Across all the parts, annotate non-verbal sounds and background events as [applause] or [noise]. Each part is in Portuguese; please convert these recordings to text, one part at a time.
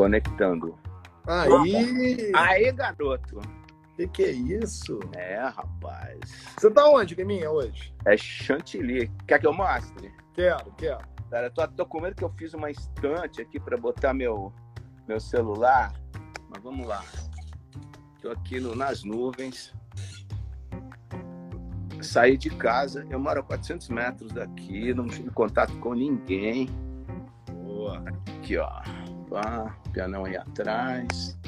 Conectando. Aí! Aí, garoto. Que que é isso? É, rapaz. Você tá onde, Guiminha, hoje? É chantilly. Quer que eu mostre? Quero, quero. Cara, eu tô, tô com medo que eu fiz uma estante aqui para botar meu, meu celular. Mas vamos lá. Tô aqui no, nas nuvens. Saí de casa. Eu moro a 400 metros daqui. Não tive contato com ninguém. Boa. Aqui, ó. Pá, pianão aí atrás.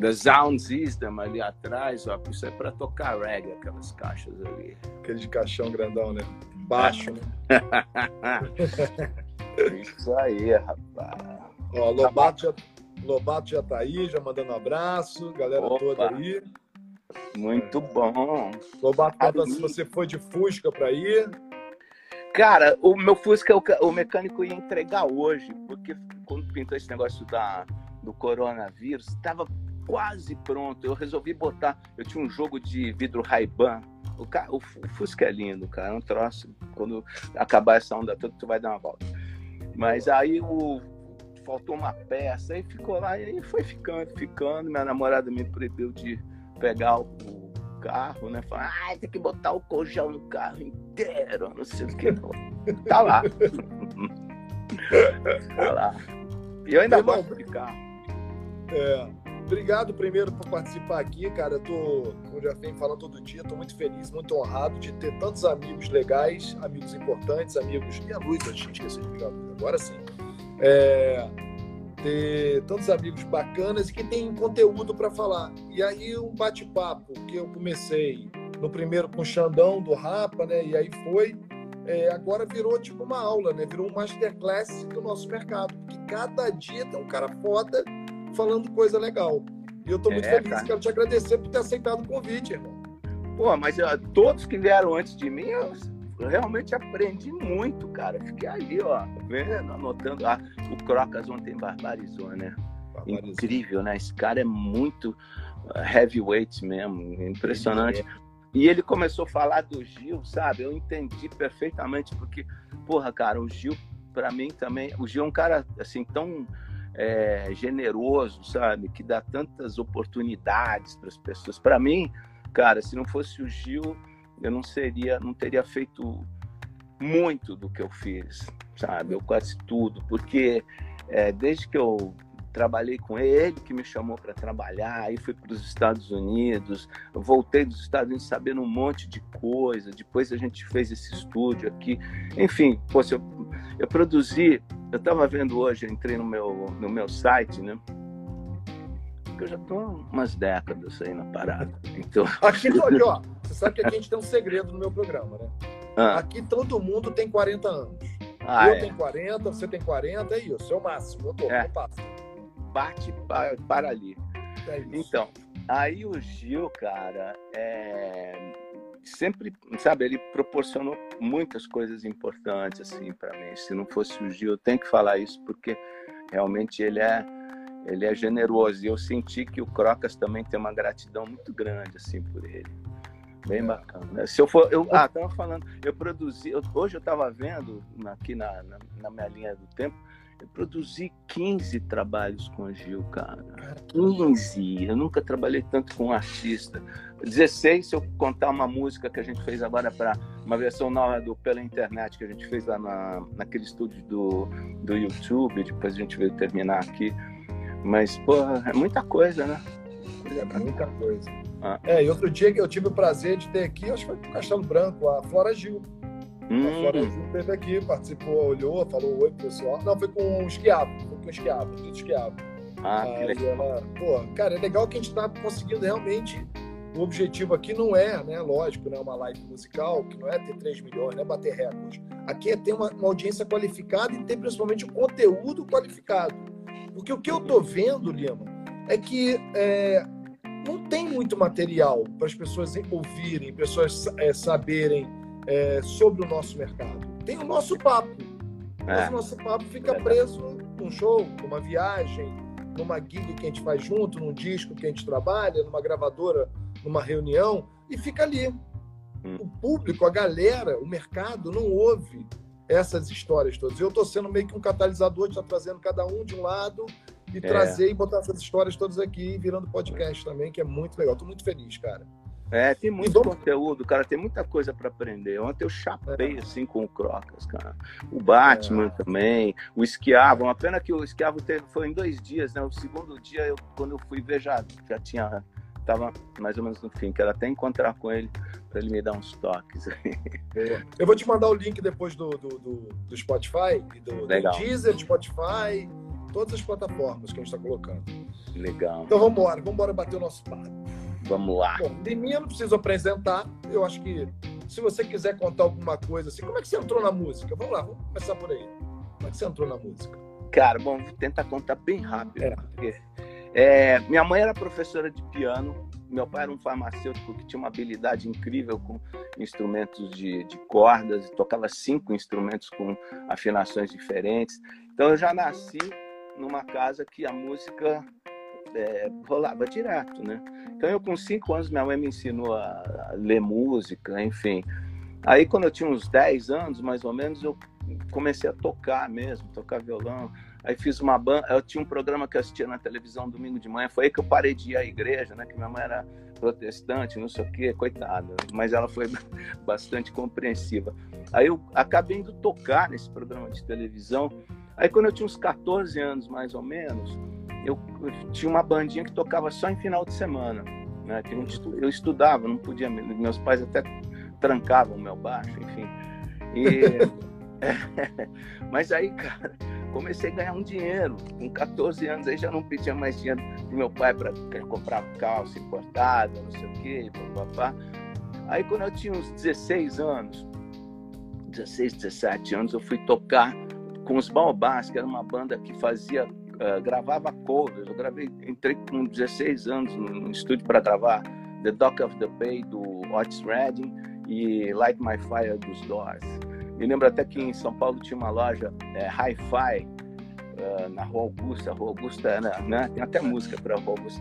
The Sound System ali atrás, ó. Isso é para tocar reggae, aquelas caixas ali. Aquele de caixão grandão, né? Baixo, né? [laughs] Isso aí, rapaz. Ó, Lobato já, Lobato já tá aí, já mandando um abraço. Galera Opa. toda aí. Muito bom. Lobato se você foi de Fusca pra ir. Cara, o meu Fusca, o, mecânico ia entregar hoje, porque quando pintou esse negócio da, do coronavírus, estava quase pronto. Eu resolvi botar. Eu tinha um jogo de vidro Ray-Ban. O, o Fu- o Fusca é lindo, cara. É um troço. Quando acabar essa onda toda, tu vai dar uma volta. Mas aí o, faltou uma peça, aí ficou lá, e aí foi ficando, ficando. Minha namorada me proibiu de pegar o carro, né? Falou, ah, tem que botar o colchão no carro inteiro, não sei o que. [laughs] Tá lá. [laughs] tá lá. E eu ainda Irmão, gosto de carro. É, obrigado primeiro por participar aqui, cara. Eu tô, como já venho falando todo dia, tô muito feliz, muito honrado de ter tantos amigos legais, amigos importantes, amigos. E a luz, a gente esqueceu de agora sim. É, ter tantos amigos bacanas e que tem conteúdo para falar. E aí um bate-papo que eu comecei no primeiro com o Xandão do Rapa, né? E aí foi. é, agora virou tipo uma aula, né? Virou um masterclass do nosso mercado. Porque cada dia tem um cara foda falando coisa legal. E eu tô muito É, feliz, cara. quero te agradecer por ter aceitado o convite, irmão. Pô, mas ó, todos que vieram antes de mim, eu realmente aprendi muito, cara. Fiquei ali, ó, vendo, anotando. Ah, o Crocas ontem barbarizou, né? Incrível, né? Esse cara é muito uh, heavyweight mesmo, impressionante. E ele começou a falar do Gil, sabe? Eu entendi perfeitamente, porque, porra, cara, o Gil, pra mim também, o Gil é um cara, assim, tão é, generoso, sabe? Que dá tantas oportunidades para as pessoas. Pra mim, cara, se não fosse o Gil, eu não seria, não teria feito muito do que eu fiz, sabe? Eu quase tudo, porque é, desde que eu trabalhei com ele, que me chamou para trabalhar, aí fui para os Estados Unidos, voltei dos Estados Unidos sabendo um monte de coisa, depois a gente fez esse estúdio aqui, enfim, pô, eu, eu produzi, eu estava vendo hoje, entrei no meu, no meu site, né? Porque eu já tô umas décadas aí na parada, então... Aqui, aqui, ó, você sabe que aqui a gente tem um segredo no meu programa, né? Ah, Aqui todo mundo tem 40 anos. ah, eu é. tenho 40, você tem 40, é isso, é o máximo. Eu tô, É. não passo. bate para, para ali. É. Então, aí o Gil, cara, é, sempre, sabe, ele proporcionou muitas coisas importantes, assim, para mim. Se não fosse o Gil, eu tenho que falar isso, porque realmente ele é, ele é generoso. E eu senti que o Crocas também tem uma gratidão muito grande, assim, por ele. Bem bacana. Se eu for, eu, ah, tava falando, eu produzi, eu- hoje eu tava vendo aqui na, na, na minha linha do tempo, eu produzi 15 trabalhos com o Gil, cara. 15. Eu nunca trabalhei tanto com um artista. 16 se eu contar uma música que a gente fez agora para uma versão nova do pela internet que a gente fez lá na, naquele estúdio do, do YouTube, depois a gente veio terminar aqui. Mas, pô, é muita coisa, né? É muita coisa. Ah. É, e outro dia que eu tive o prazer de ter aqui, acho que foi no Castelo Branco, a Flora Gil. A Flora Hum, Gil esteve aqui, participou, olhou, falou oi pro pessoal. Não, foi com o Esquiavo, foi com o Esquiavo, tudo Esquiavo. ah, que Aí legal. ela, pô, cara, é legal que a gente tá conseguindo realmente. O objetivo aqui não é, né? Lógico, né? Uma live musical, que não é ter 3 milhões, não é bater recorde. Aqui é ter uma, uma audiência qualificada e ter principalmente o conteúdo qualificado. Porque o que eu tô vendo, Lima, é que é, não tem muito material para as pessoas ouvirem, pessoas é, saberem é, sobre o nosso mercado. Tem o nosso papo. Mas É. o nosso papo fica Verdade. preso num show, numa viagem, numa gig que a gente faz junto, num disco que a gente trabalha, numa gravadora, numa reunião, e fica ali. Hum. O público, a galera, o mercado não ouve essas histórias todas. Eu estou sendo meio que um catalisador, está trazendo cada um de um lado e é. trazer e botar essas histórias todas aqui, virando podcast também, que é muito legal. Tô muito feliz, cara. É, tem muito vamos... conteúdo, cara, tem muita coisa para aprender. Ontem eu chapei é. assim com o Crocas, cara. O Batman é. também, o Esquiavo. Uma pena que o Esquiavo teve, foi em dois dias, né? O segundo dia, eu, quando eu fui ver, já, já tinha. Tava mais ou menos no fim. Quero até encontrar com ele para ele me dar uns toques. [laughs] eu vou te mandar o link depois do, do, do, do Spotify, do, Legal. do Deezer, Spotify, todas as plataformas que a gente está colocando. Legal. Então vamos embora, vamos embora bater o nosso papo. Vamos lá. Bom, de mim eu não preciso apresentar. Eu acho que se você quiser contar alguma coisa assim, como é que você entrou na música? Vamos lá, vamos começar por aí. Como é que você entrou na música? Cara, bom, vou tentar contar bem rápido. É. Porque, é, minha mãe era professora de piano, meu pai era um farmacêutico que tinha uma habilidade incrível com instrumentos de, de cordas, tocava cinco instrumentos com afinações diferentes. Então eu já nasci numa casa que a música é, rolava direto, né? Então eu com cinco anos minha mãe me ensinou a, ler música, enfim. Aí quando eu tinha uns 10 anos, mais ou menos, eu comecei a tocar mesmo, tocar violão. Aí fiz uma banda, eu tinha um programa que eu assistia na televisão domingo de manhã, foi aí que eu parei de ir à igreja, né? Que minha mãe era protestante, não sei o quê, coitada, mas ela foi [laughs] bastante compreensiva. Aí eu acabei indo tocar nesse programa de televisão. Aí quando eu tinha uns 14 anos, mais ou menos, eu, eu tinha uma bandinha que tocava só em final de semana, né? Que eu estudava, não podia, meus pais até trancavam o meu baixo, enfim. E, [laughs] [laughs] mas aí, cara, comecei a ganhar um dinheiro. Com 14 anos aí já não pedia mais dinheiro pro meu pai para comprar calça importada, não sei o quê, papá. Aí quando eu tinha uns 16 anos, 16, 17 anos, eu fui tocar com os Baobás, que era uma banda que fazia uh, gravava covers. Eu gravei, entrei com 16 anos no, estúdio para gravar The Dock of the Bay do Otis Redding e Light My Fire dos Doors. Me lembro até que em São Paulo tinha uma loja é, Hi-Fi uh, na Rua Augusta. Rua Augusta, né, né? tem até música para Rua Augusta.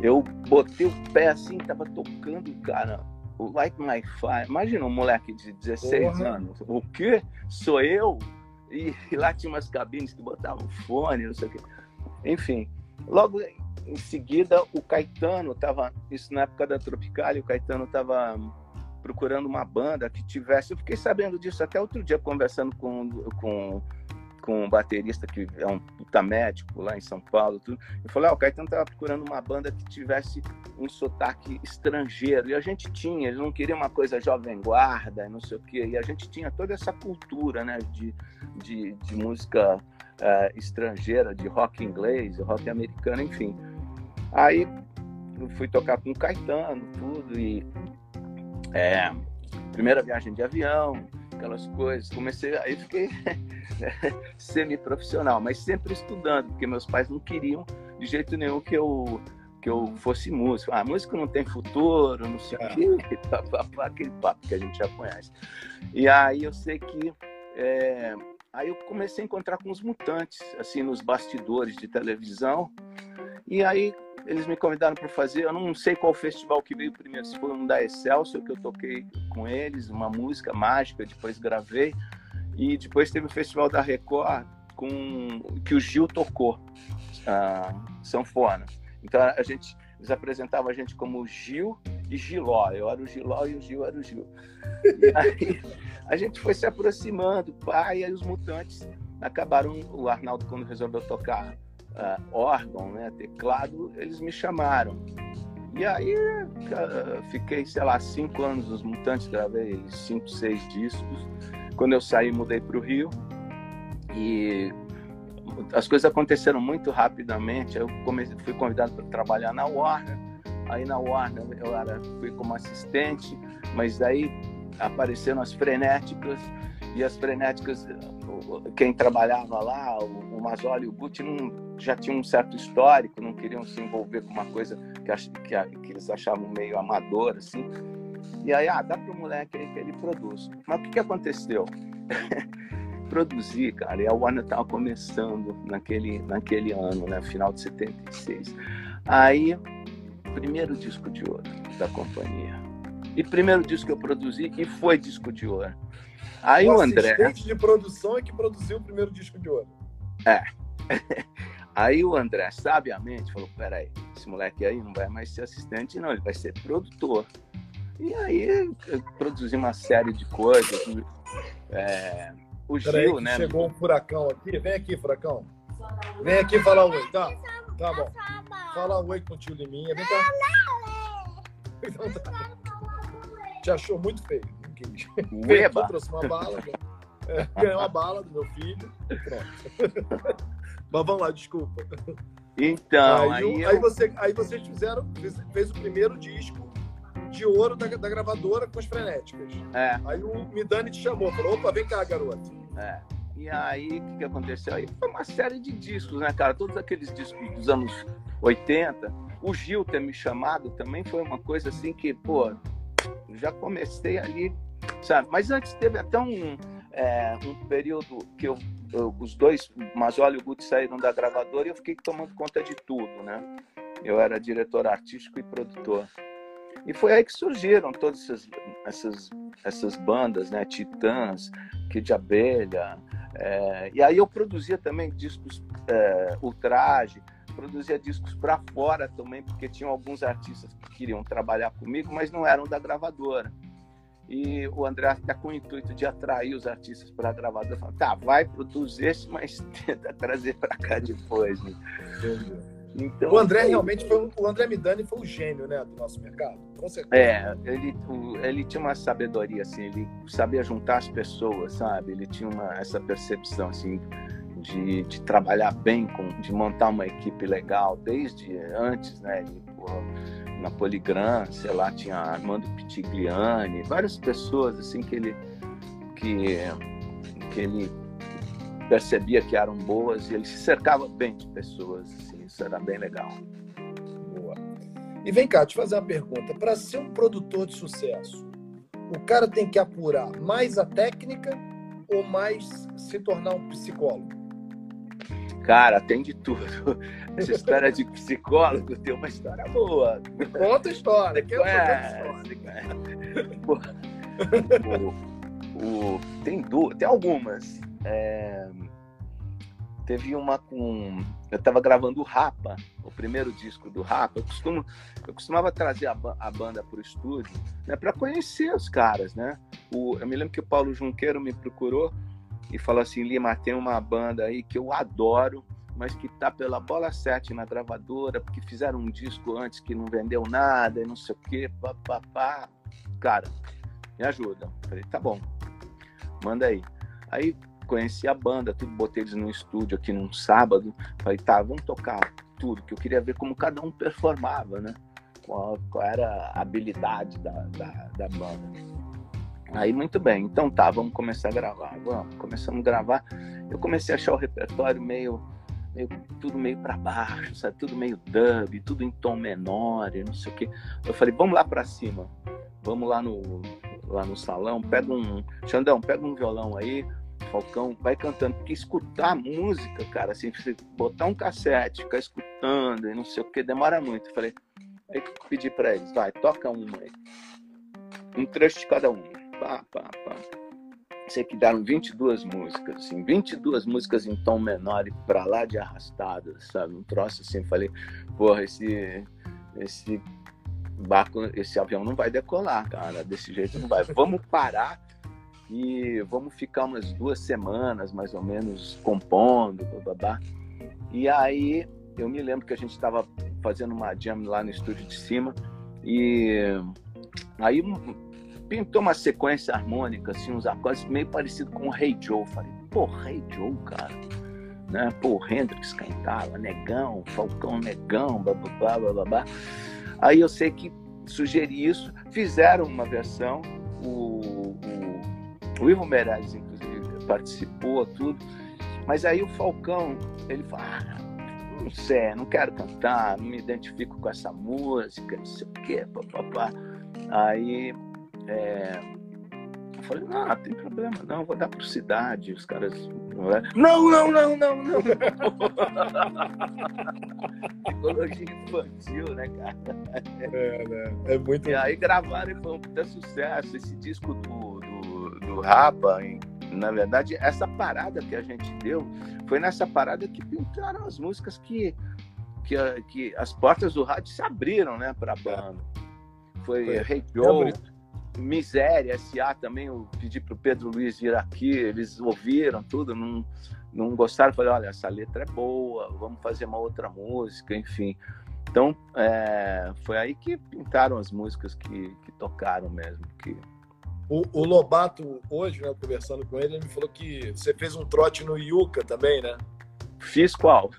Eu botei o pé assim, tava tocando, cara, o Light My Fire. Imagina um moleque de 16 Porra. anos. O quê? Sou eu? E, e, lá tinha umas cabines que botavam fone, não sei o quê. Enfim, logo em seguida o Caetano estava, isso na época da Tropical, o Caetano estava procurando uma banda que tivesse. Eu fiquei sabendo disso até outro dia, conversando com, com, com um baterista que é um puta médico lá em São Paulo. Tudo. Eu falei: ah, o Caetano estava procurando uma banda que tivesse um sotaque estrangeiro. E a gente tinha, eles não queriam uma coisa jovem guarda, não sei o quê. E a gente tinha toda essa cultura né, de, de, de música uh, estrangeira, de rock inglês, rock americano, enfim. Aí fui tocar com o Caetano, tudo, e é, primeira viagem de avião, aquelas coisas. Comecei, aí fiquei [laughs] semi-profissional, mas sempre estudando, porque meus pais não queriam de jeito nenhum que eu que eu fosse músico. Ah, músico não tem futuro, não sei o é. [laughs] quê, aquele papo que a gente já conhece. E aí eu sei que é, aí eu comecei a encontrar com os mutantes, assim, nos bastidores de televisão. E aí eles me convidaram para fazer. Eu não sei qual festival que veio primeiro, se foi um da Excelsior, que eu toquei com eles, uma música mágica, depois gravei. E depois teve o Festival da Record, com, que o Gil tocou, uh, sanfona. Então a gente, eles apresentavam a gente como Gil e Giló. Eu era o Giló e o Gil era o Gil. E aí a gente foi se aproximando, pai, e aí os mutantes acabaram. O Arnaldo, quando resolveu tocar uh, órgão, né, teclado, eles me chamaram. E aí uh, fiquei, sei lá, cinco anos nos Mutantes, gravei cinco, seis discos. Quando eu saí, mudei para o Rio e as coisas aconteceram muito rapidamente. Eu comecei, fui convidado para trabalhar na Warner. Aí na Warner eu era, fui como assistente, mas daí apareceram as frenéticas e as frenéticas quem trabalhava lá, o, Mazzoli e o Gucci, não, já tinham um certo histórico, não queriam se envolver com uma coisa que, que, que eles achavam meio amador, assim. E aí, ah, dá para o moleque aí que ele produz. Mas o que, que aconteceu? [laughs] Produzir, cara, e a Warner estava começando naquele, naquele ano, né, final de 76. Aí, primeiro disco de ouro da companhia. E primeiro disco que eu produzi e foi disco de ouro. Aí o, o André. assistente de produção é que produziu o primeiro disco de ouro. É. [laughs] Aí o André, sabiamente, falou: peraí, esse moleque aí não vai mais ser assistente, não, ele vai ser produtor. E aí produzi uma série de coisas. É, o Gil, né? Chegou um furacão aqui. Vem aqui, furacão. Vem aqui falar oi, tá? Tá bom. Fala oi com o tio Liminha. Vem cá. [laughs] Então, tá. Te achou muito feio. Não quis. [laughs] Veio aqui, trouxe uma bala. É, [laughs] ganhou uma bala do meu filho. Pronto. [laughs] Mas vamos lá, desculpa. Então, aí, aí, eu... aí, você, aí vocês fizeram, fez, fez, o primeiro disco de ouro da, da gravadora com as frenéticas. É. Aí o Midani te chamou, falou: opa, vem cá, garoto. É. E aí, o que, que aconteceu? Aí foi uma série de discos, né, cara? Todos aqueles discos dos anos 80. O Gil ter me chamado também foi uma coisa assim que, pô, já comecei ali, sabe? Mas antes teve até um, é, um período que eu, eu, os dois, Mazola e o Guti, saíram da gravadora e eu fiquei tomando conta de tudo, né? Eu era diretor artístico e produtor. E foi aí que surgiram todas essas, essas, essas bandas, né? Titãs, Kid Abelha. É, e aí eu produzia também discos é, ultraje, produzia discos para fora também, porque tinham alguns artistas que queriam trabalhar comigo, mas não eram da gravadora. E o André até com o intuito de atrair os artistas para a gravadora, falou, tá, vai produzir esse, mas [laughs] tenta trazer para cá depois. Né? Então, o André realmente foi o André Midani foi o gênio, né, do nosso mercado. Com certeza. É, ele, ele tinha uma sabedoria assim, ele sabia juntar as pessoas, sabe? Ele tinha uma, essa percepção assim de, de trabalhar bem com, de montar uma equipe legal desde antes, né? Na Poligram, sei lá, tinha Armando Pitigliani, várias pessoas assim que ele que que ele percebia que eram boas e ele se cercava bem de pessoas assim, isso era bem legal. Boa. E vem cá, te fazer uma pergunta. Para ser um produtor de sucesso, o cara tem que apurar mais a técnica ou mais se tornar um psicólogo? Cara, tem de tudo. [laughs] Essa história de psicólogo tem uma história boa. Conta a história. Que é, história. [laughs] o, o, tem, duas, tem algumas. É, Teve uma com. Eu estava gravando o Rapa, o primeiro disco do Rapa. Eu, costumo, eu costumava trazer a, a banda para o estúdio né, para conhecer os caras. Né? O, eu me lembro que o Paulo Junqueiro me procurou e falou assim: Lima, tem uma banda aí que eu adoro, mas que tá pela bola 7 na gravadora, porque fizeram um disco antes que não vendeu nada e não sei o quê. Pá, pá, pá. Cara, me ajuda. Falei: tá bom, manda aí. Aí conheci a banda, tudo, botei eles no estúdio aqui num sábado. Falei, tá, vamos tocar tudo, que eu queria ver como cada um performava, né? Qual, qual era a habilidade da, da, da, banda. Aí, muito bem, então tá, vamos começar a gravar. Vamos, começamos a gravar. Eu comecei a achar o repertório meio, meio tudo meio para baixo, sabe? Tudo meio dub, tudo em tom menor não sei o quê. Eu falei, vamos lá para cima, vamos lá no, lá no salão, pega um. Xandão, pega um violão aí, Falcão vai cantando, porque escutar música, cara, assim, você botar um cassete, ficar escutando e não sei o que, demora muito. Eu falei, aí pedi pra eles, vai, toca uma aí. Um trecho de cada uma. Pá, pá, pá. Sei que deram 22 músicas, assim, 22 músicas em tom menor e pra lá de arrastado, sabe? Um troço assim, falei, porra, esse, esse barco, esse avião não vai decolar, cara, desse jeito não vai. Vamos parar e vamos ficar umas duas semanas mais ou menos compondo, babá. E aí eu me lembro que a gente estava fazendo uma jam lá no estúdio de cima e aí pintou uma sequência harmônica, assim, uns acordes meio parecido com o Rei hey Joe. Falei, pô, Rei hey Joe, cara. Né? Pô, Hendrix cantava, Negão, Falcão Negão, babá, babá. Aí eu sei que sugeri isso, fizeram uma versão, o, o o Ivo Meirelles, inclusive, participou, tudo. Mas aí o Falcão, ele fala, ah, não sei, não quero cantar, não me identifico com essa música, não sei o quê, papapá. Aí é, eu falei, não, não tem problema, não, vou dar por cidade. Os caras. Não, não, não, não, não. [laughs] Psicologia infantil, né, cara? É, né? É muito. E aí gravaram e foi um puta sucesso. Esse disco do, do do Rapa, Na verdade, essa parada que a gente deu foi nessa parada que pintaram as músicas que, que, que as portas do rádio se abriram, né, para a banda. Foi, foi. Hey Joe, Miséria, S.A. também, eu pedi para o Pedro Luiz vir aqui, eles ouviram tudo, não, não gostaram, falei, olha, essa letra é boa, vamos fazer uma outra música, enfim. Então, é, foi aí que pintaram as músicas que, que tocaram mesmo. Que... O, o, Lobato, hoje, né, conversando com ele, ele me falou que você fez um trote no Yuca também, né? Fiz qual?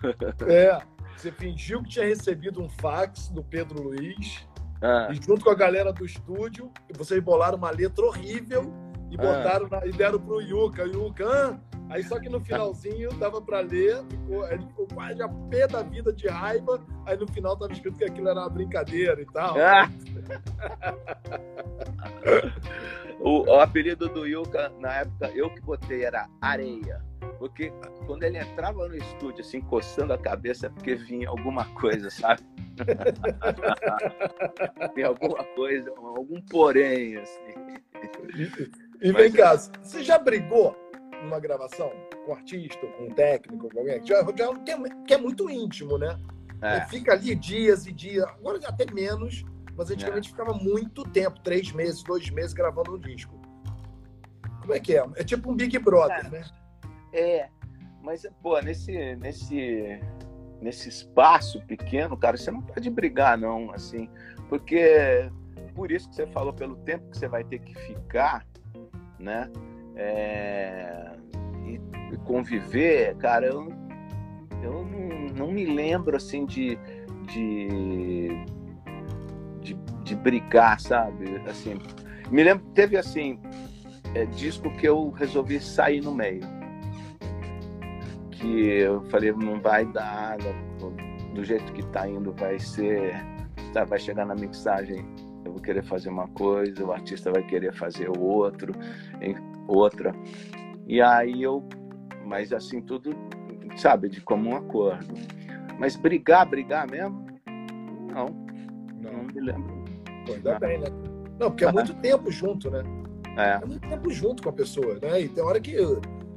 é, você fingiu que tinha recebido um fax do Pedro Luiz, ah. e junto com a galera do estúdio, vocês bolaram uma letra horrível e ah. botaram ah. na, e deram pro Yuca. Yuca, ah, Aí só que no finalzinho dava para ler, ficou, ele ficou quase a pé da vida de raiva. Aí no final tava escrito que aquilo era uma brincadeira e tal. Ah. [laughs] o, o, apelido do Yuka, na época, eu que botei era Areia. Porque quando ele entrava no estúdio, assim, coçando a cabeça, é porque vinha alguma coisa, sabe? [laughs] Tem alguma coisa, algum porém, assim. E, e vem Mas, cá, você já brigou numa gravação com um artista, com um técnico, com alguém, já, já, que, é, que é muito íntimo, né? É. Fica ali dias e dias, agora até menos, mas antigamente é. ficava muito tempo, três meses, dois meses gravando um disco. Como é que é? É tipo um Big Brother, é. né? É, mas, pô, nesse, nesse, nesse espaço pequeno, cara, você não pode brigar, não, assim, porque por isso que você falou, pelo tempo que você vai ter que ficar, né? é, e, e, conviver, cara, eu, eu não, não, me lembro assim de, de, de, brigar, sabe? Assim, me lembro, teve assim, é, disco que eu resolvi sair no meio. Que eu falei, não vai dar, do jeito que tá indo vai ser, tá, vai chegar na mixagem, eu vou querer fazer uma coisa, o artista vai querer fazer outro outra. E aí eu, mas assim, tudo, sabe, de comum acordo. Mas brigar, brigar mesmo? Não. Não, não me lembro. Pô, ainda bem, né? Não, porque é [laughs] muito tempo junto, né? É. é muito tempo junto com a pessoa, né? E tem hora que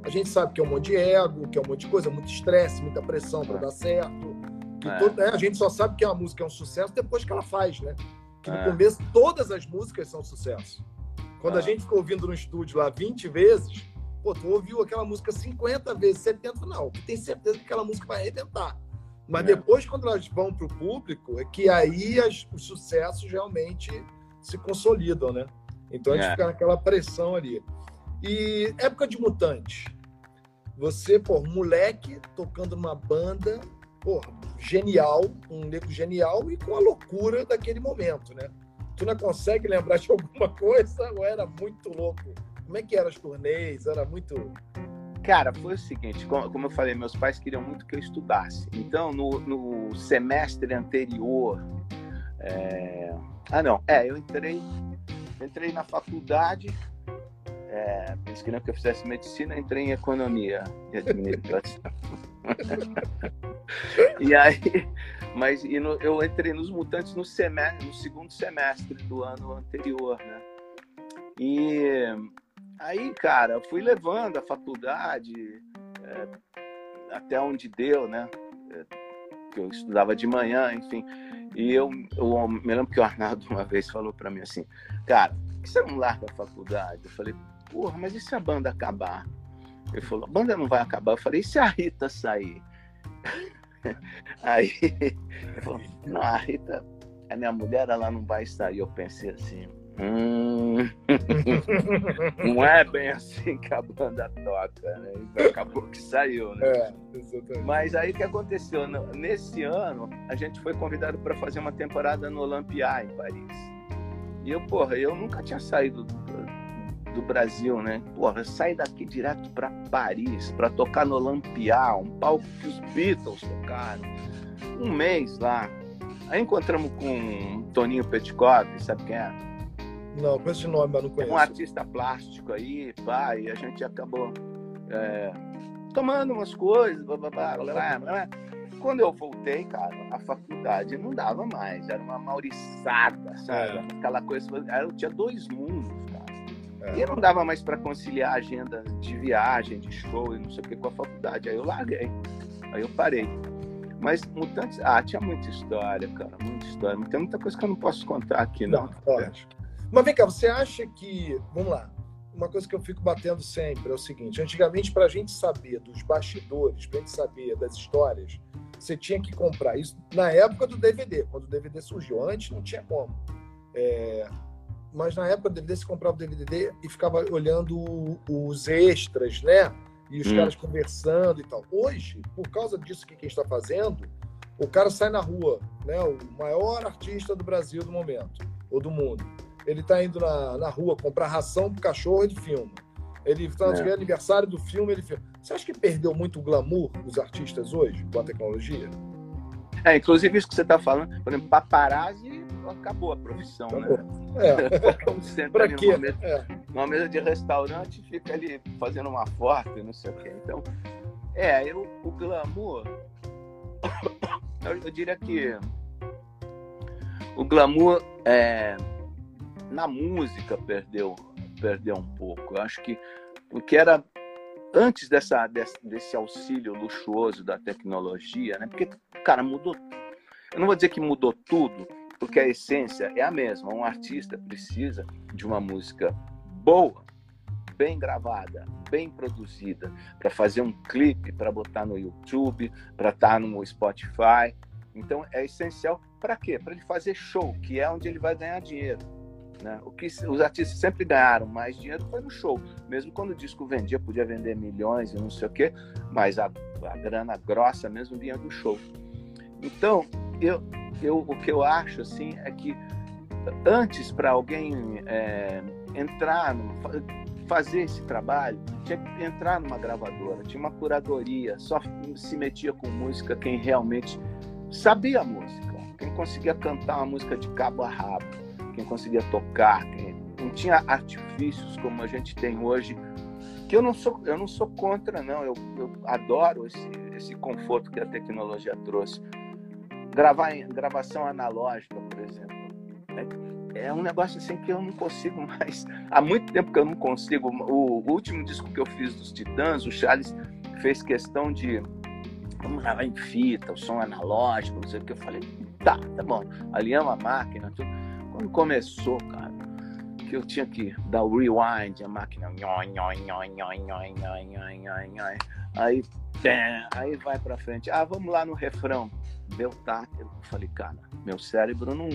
a gente sabe que é um monte de ego, que é um monte de coisa, muito estresse, muita pressão para é. dar certo. É. todo, né? A gente só sabe que uma música é um sucesso depois que ela faz, né? Que no é. começo todas as músicas são sucesso. Quando a gente ficou ouvindo no estúdio lá 20 vezes, pô, tu ouviu aquela música 50 vezes, 70, não, tem certeza que aquela música vai arrebentar. Mas é. depois, quando elas vão para o público, é que aí as, os sucessos realmente se consolidam, né? Então a gente é. fica naquela pressão ali. E época de mutante. Você, pô, moleque tocando numa banda, pô, genial, um nego genial e com a loucura daquele momento, né? tu não consegue lembrar de alguma coisa ou era muito louco? Como é que eram as turnês? Era muito. Cara, foi o seguinte, como eu falei, meus pais queriam muito que eu estudasse. Então, no, no semestre anterior, é... ah não, é, eu entrei, entrei na faculdade, é, eles queriam que eu fizesse medicina, entrei em economia e administração. [laughs] e aí, mas e no, eu entrei nos Mutantes no, semestre, no segundo semestre do ano anterior, né? E aí, cara, fui levando a faculdade é, até onde deu, né? É, que eu estudava de manhã, enfim. E eu, eu me lembro que o Arnaldo uma vez falou para mim assim, cara, que você não larga a faculdade? Eu falei, porra, mas e se a banda acabar? Ele falou, a banda não vai acabar. Eu falei, e se a Rita sair? [laughs] Aí ele falou, não, a Rita, a minha mulher, ela não vai sair. Eu pensei assim, hum, [laughs] não é bem assim que a banda toca, né? Então, acabou que saiu, né? É, Mas aí o que aconteceu? Nesse ano, a gente foi convidado para fazer uma temporada no Olympia, em Paris. E eu, porra, eu nunca tinha saído do Brasil, né? Porra, sai daqui direto para Paris para tocar no Olympia, um palco que os Beatles tocaram. Um mês lá. Aí encontramos com Toninho Petkov, sabe quem é? Não, com esse nome, mas não conheço. É um artista plástico aí, pá, e a gente acabou é, tomando umas coisas, blá, blá, blá, blá, blá. Quando eu voltei, cara, a faculdade não dava mais, era uma mauriçada, sabe? É. Aquela coisa, eu tinha dois mundos. É. E não dava mais para conciliar a agenda de viagem, de show e não sei o que com a faculdade. Aí eu larguei. Aí eu parei. Mas Mutantes, ah, tinha muita história, cara, muita história. Tem muita coisa que eu não posso contar aqui, não. não pode. Mas vem cá, você acha que, vamos lá, uma coisa que eu fico batendo sempre é o seguinte: antigamente, para a gente saber dos bastidores, para a gente saber das histórias, você tinha que comprar isso na época do DVD, quando o DVD surgiu. Antes não tinha como. É, mas na época do DVD, você comprava o DVD e ficava olhando os extras, né? E os hum. caras conversando e tal. Hoje, por causa disso que a gente está fazendo, o cara sai na rua, né? O maior artista do Brasil do momento, ou do mundo ele está indo na, na rua comprar ração pro cachorro, ele filma. Ele está é. aniversário do filme, ele filma. Você acha que perdeu muito o glamour dos artistas hoje com a tecnologia? É, inclusive isso que você está falando, por exemplo, paparazzi acabou a profissão, né? acabou. né? É. Para quê? Numa mesa, é. numa mesa de restaurante fica ali fazendo uma foto não sei o quê. Então, é, eu, o glamour, [coughs] eu, eu diria que o glamour é, na música perdeu perdeu um pouco. Eu acho que porque era antes dessa desse, desse, auxílio luxuoso da tecnologia, né? Porque cara mudou. Eu não vou dizer que mudou tudo, porque a essência é a mesma. Um artista precisa de uma música boa, bem gravada, bem produzida, para fazer um clipe, para botar no YouTube, para estar tá no Spotify. Então é essencial para quê? Para ele fazer show, que é onde ele vai ganhar dinheiro. Né? O que os artistas sempre ganharam mais dinheiro foi no show. Mesmo quando o disco vendia, podia vender milhões e não sei o quê, mas a, a grana grossa mesmo vinha do show. Então, eu, eu, o que eu acho assim é que antes para alguém é, entrar, no, fazer esse trabalho, tinha que entrar numa gravadora, tinha uma curadoria, só se metia com música quem realmente sabia música, quem conseguia cantar uma música de cabo a rabo quem conseguia tocar, quem não tinha artifícios como a gente tem hoje. Que eu não sou, eu não sou contra, não. Eu, eu adoro esse, esse conforto que a tecnologia trouxe. Gravar em gravação analógica, por exemplo, é, é um negócio assim que eu não consigo [laughs] mais. Há muito tempo que eu não consigo. O, o último disco que eu fiz dos Titãs, o Charles fez questão de vamos gravar em fita, o som analógico, não sei o que. Eu falei, tá, tá bom. Ali é uma máquina, tudo. Quando começou, cara, que eu tinha que dar o rewind, a máquina. Aí, aí vai pra frente. Ah, vamos lá no refrão. Tá. Eu falei, cara, meu cérebro não,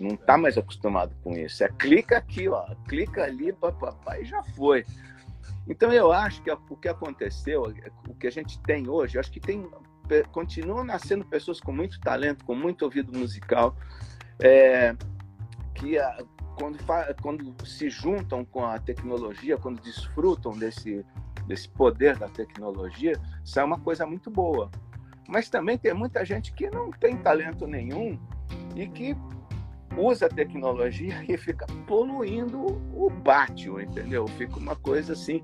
não tá mais acostumado com isso. É clica aqui, ó. Clica ali, papai, já foi. Então eu acho que o que aconteceu, o que a gente tem hoje, acho que tem continuam nascendo pessoas com muito talento, com muito ouvido musical. É, que a, quando, quando se juntam com a tecnologia, quando desfrutam desse, desse poder da tecnologia, sai uma coisa muito boa. Mas também tem muita gente que não tem talento nenhum e que usa a tecnologia [laughs] e fica poluindo o pátio, entendeu? Fica uma coisa assim.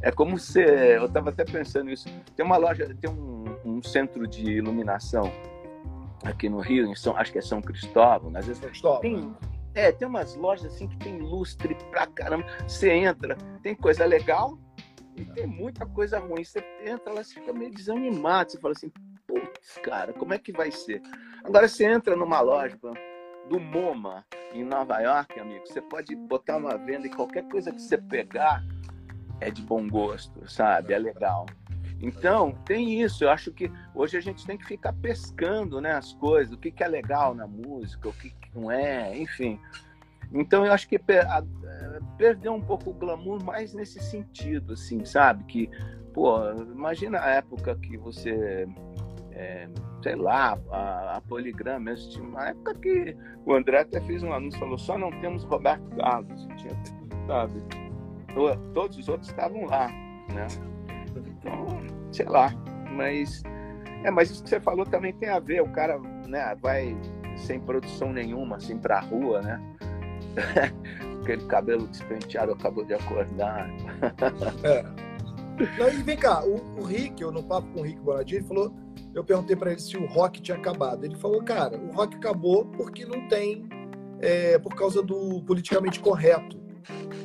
É como se. Eu estava até pensando isso. Tem uma loja, tem um, um centro de iluminação aqui no Rio, em São, acho que é São Cristóvão, às vezes Cristóvão. tem é, tem umas lojas assim que tem lustre pra caramba. Você entra, tem coisa legal e tem muita coisa ruim. Você entra lá, você fica meio desanimado. Você fala assim, putz, cara, como é que vai ser? Agora você entra numa loja do MoMA em Nova York, amigo, você pode botar uma venda e qualquer coisa que você pegar é de bom gosto, sabe? É legal. Então, tem isso. Eu acho que hoje a gente tem que ficar pescando né, as coisas, o que, que é legal na música, o que, que não é, enfim. Então, eu acho que perdeu um pouco o glamour mais nesse sentido, assim, sabe? Que, pô, imagina a época que você. É, sei lá, a, a Poligram mesmo, tinha uma época que o André até fez um anúncio, falou, só não temos Roberto Carlos, tinha, sabe? Todos os outros estavam lá, né? Então, sei lá, mas é, mas isso que você falou também tem a ver, o cara, né, vai sem produção nenhuma, assim, pra rua, né? [laughs] Aquele cabelo despenteado acabou de acordar. é. [laughs] Não, e vem cá, o, o Rick, eu no papo com o Rick Bonadinho, ele falou, eu perguntei para ele se o rock tinha acabado. Ele falou, cara, o rock acabou porque não tem, é, por causa do politicamente correto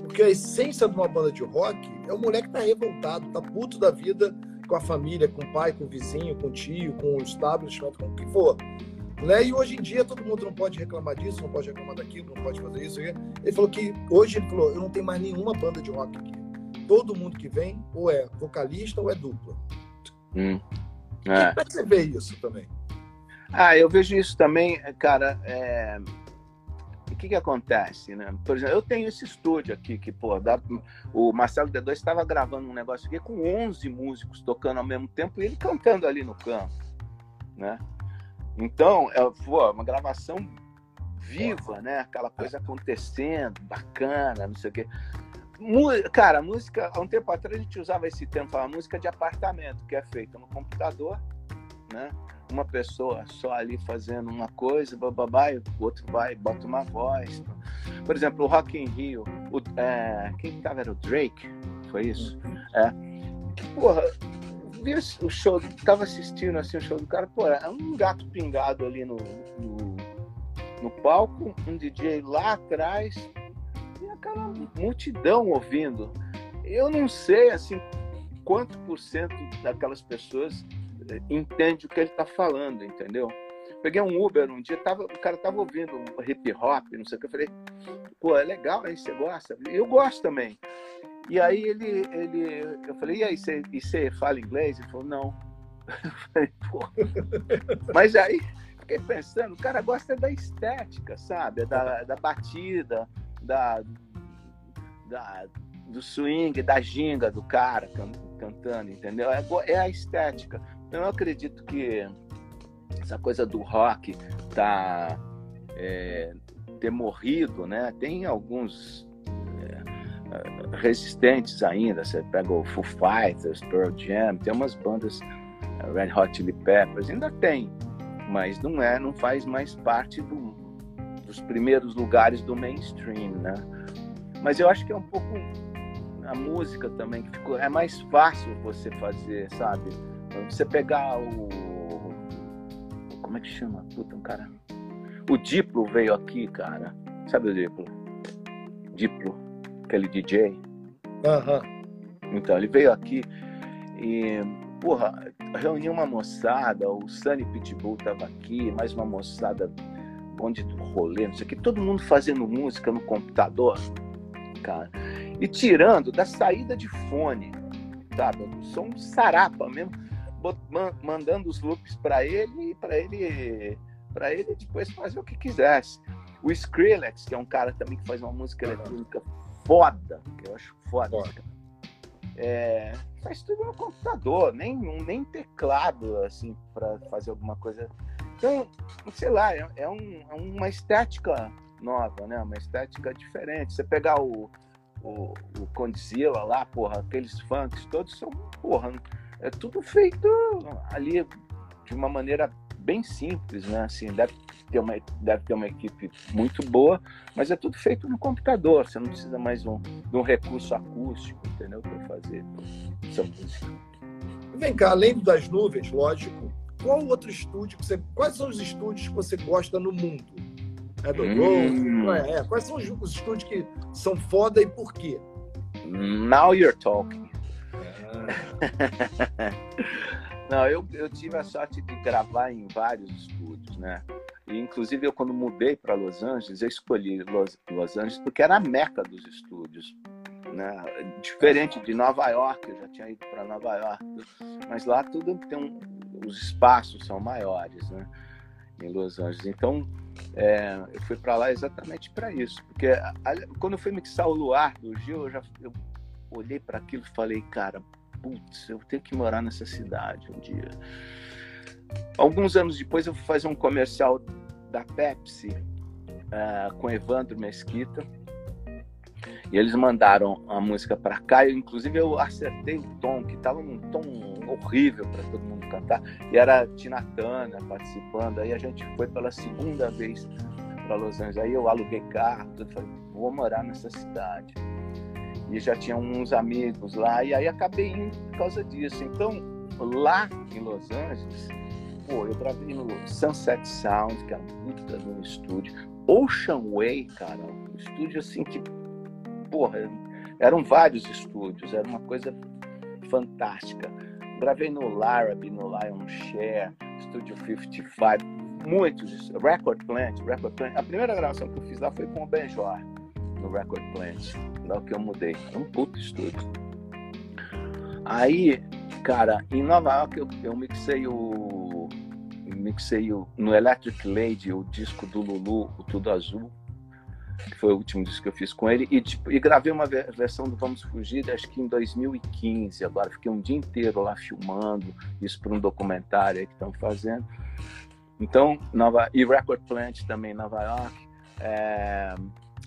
Porque a essência de uma banda de rock é o moleque que tá revoltado, tá puto da vida com a família, com o pai, com o vizinho, com o tio, com o establishment, com o que for. Né? E hoje em dia todo mundo não pode reclamar disso, não pode reclamar daquilo, não pode fazer isso. Ele falou que hoje ele falou, eu não tenho mais nenhuma banda de rock aqui. Todo mundo que vem ou é vocalista ou é dupla. Hum. É. Como é que você vê isso também? Ah, eu vejo isso também, cara. É... O que que acontece, né? Por exemplo, eu tenho esse estúdio aqui que, pô, dá... o Marcelo D2 estava gravando um negócio aqui com 11 músicos tocando ao mesmo tempo e ele cantando ali no campo, né? Então, é pô, uma gravação viva, né? Aquela coisa acontecendo, bacana, não sei o quê. Cara, música, há um tempo atrás a gente usava esse termo, falava música de apartamento, que é feita no computador, né? Uma pessoa só ali fazendo uma coisa, bababá, e o outro vai bota uma voz. Por exemplo, o Rock in Rio, o, é, quem estava era o Drake, foi isso? É. Porra, vi o show, tava assistindo assim o show do cara, pô, é um gato pingado ali no, no, no palco, um DJ lá atrás, aquela multidão ouvindo. Eu não sei assim quanto por cento daquelas pessoas eh, entende o que ele está falando, entendeu? Peguei um Uber um dia, tava, o cara tava ouvindo hip hop, não sei o que, eu falei, pô, é legal aí, você gosta? Eu gosto também. E aí ele, ele eu falei, e aí, você, e você fala inglês? Ele falou, não. [laughs] Falei, Mas aí fiquei pensando, o cara gosta da estética, sabe? Da, da batida, da, da, do swing, da ginga do cara cantando, entendeu? É, é a estética. Então eu acredito que essa coisa do rock tá é, ter morrido, né? Tem alguns resistentes ainda. Você pega o Foo Fighters, Pearl Jam, tem umas bandas eh, Red Hot Chili Peppers, ainda tem, mas não é, não faz mais parte do, dos primeiros lugares do mainstream, né? Mas eu acho que é um pouco a música também que ficou, é mais fácil você fazer, sabe? Você pegar o como é que chama? Puta, um cara. O Diplo veio aqui, cara. Sabe o Diplo? Diplo aquele DJ. Uhum. Então, ele veio aqui e, porra, reuniu uma moçada, o Sunny Pitbull tava aqui, mais uma moçada, bonde do rolê, não sei o que, todo mundo fazendo música no computador, cara. E tirando da saída de fone, sabe? Som sarapa mesmo, mandando os loops para ele e para ele para ele depois fazer o que quisesse. O Skrillex, que é um cara também que faz uma música eletrônica foda, que eu acho foda. foda. É, faz tudo no computador, nem, nem teclado, assim, para fazer alguma coisa. Então, sei lá, é, é, um, é, uma estética nova, né? Uma estética diferente. Você pegar o, o, o Condzilla lá, porra, aqueles funks todos são, porra, é tudo feito ali de uma maneira bem simples, né? Assim, deve ter uma, deve ter uma equipe muito boa, mas é tudo feito no computador. Você não precisa mais um, de um recurso acústico, entendeu? Para fazer essa música. Vem cá, além das nuvens, lógico, qual outro estúdio que você. Quais são os estúdios que você gosta no mundo? É do hum. Rose? É, quais são os, os estúdios que são foda e por quê? Now you're talking. Ah. [laughs] Não, eu, eu tive a sorte de gravar em vários estúdios, né? E, inclusive, eu quando mudei para Los Angeles, eu escolhi Los, Los Angeles porque era a meca dos estúdios. Né? Diferente de Nova York, eu já tinha ido para Nova York, mas lá tudo tem um, os espaços são maiores, né? Em Los Angeles. Então, é, eu fui para lá exatamente para isso, porque a, quando eu fui mixar o Luar do Gil, eu já eu olhei para aquilo e falei, cara, putz, eu tenho que morar nessa cidade um dia. Alguns anos depois eu fui fazer um comercial da Pepsi uh, com Evandro Mesquita. E eles mandaram a música para cá. Eu, inclusive eu acertei o tom, que estava num tom horrível para todo mundo cantar. E era Tina Turner participando. Aí a gente foi pela segunda vez para Los Angeles. Aí eu aluguei carro, falei, vou morar nessa cidade. E já tinha uns amigos lá. E aí acabei indo por causa disso. Então, lá em Los Angeles, pô, eu gravei no Sunset Sound, que é um puta no estúdio. Ocean Way, cara, um estúdio assim que, porra, Eram vários estúdios, era uma coisa fantástica. Gravei no Larrabee, no Lion Share, Studio 55, muitos, Record Plant, Record Plant. A primeira gravação que eu fiz lá foi com o Benjor, no Record Plant, lá que eu mudei. É um puto estúdio. Aí, cara, em Nova York eu, eu mixei o. Mixei o, no Electric Lady o disco do Lulu, o Tudo Azul, que foi o último disco que eu fiz com ele, e, tipo, e gravei uma versão do Vamos Fugir, acho que em 2015. Agora fiquei um dia inteiro lá filmando isso para um documentário que estão fazendo. Então, Nova e Record Plant também em Nova York, é,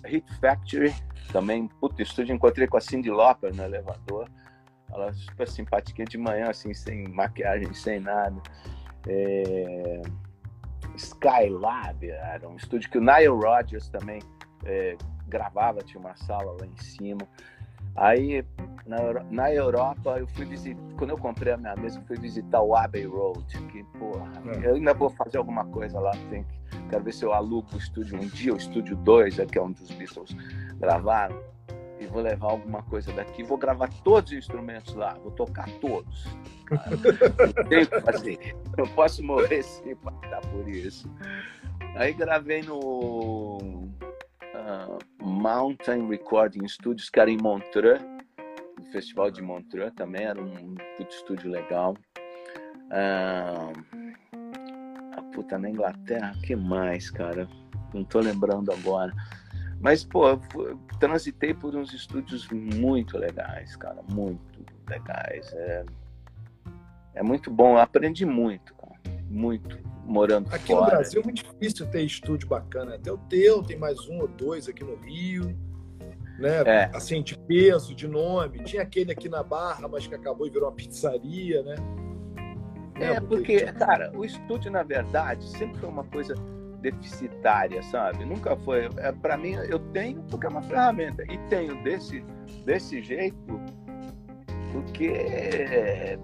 Hit Factory também, puto estúdio, encontrei com a Cindy Lauper no elevador. Ela super simpática de manhã, assim, sem maquiagem, sem nada. É... Skylab era um estúdio que o Nile Rodgers também é, gravava, tinha uma sala lá em cima. Aí, na, na Europa, eu fui visitar, quando eu comprei a minha mesa, eu fui visitar o Abbey Road, que, porra, é. eu ainda vou fazer alguma coisa lá, tem que, quero ver se eu alugo o estúdio um dia, o estúdio 2, que é onde os Beatles gravaram e vou levar alguma coisa daqui, vou gravar todos os instrumentos lá, vou tocar todos. Não tenho que fazer. [laughs] Eu posso morrer sem passar por isso. Aí gravei no uh, Mountain Recording Studios, que era em Montreux, no Festival de Montreux também, era um estúdio legal. Uh, a puta na Inglaterra, que mais, cara? Não tô lembrando agora. Mas, pô, eu transitei por uns estúdios muito legais, cara, muito legais. É, é muito bom, aprendi muito, cara, muito, morando aqui fora. Aqui no Brasil é muito difícil ter estúdio bacana. Até o teu tem mais um ou dois aqui no Rio, né? É. Assim, de peso, de nome. Tinha aquele aqui na Barra, mas que acabou e virou uma pizzaria, né? É, porque, cara, o estúdio, na verdade, sempre foi uma coisa deficitária, sabe? Nunca foi. É, para mim, eu tenho porque é uma ferramenta. E tenho desse, desse jeito porque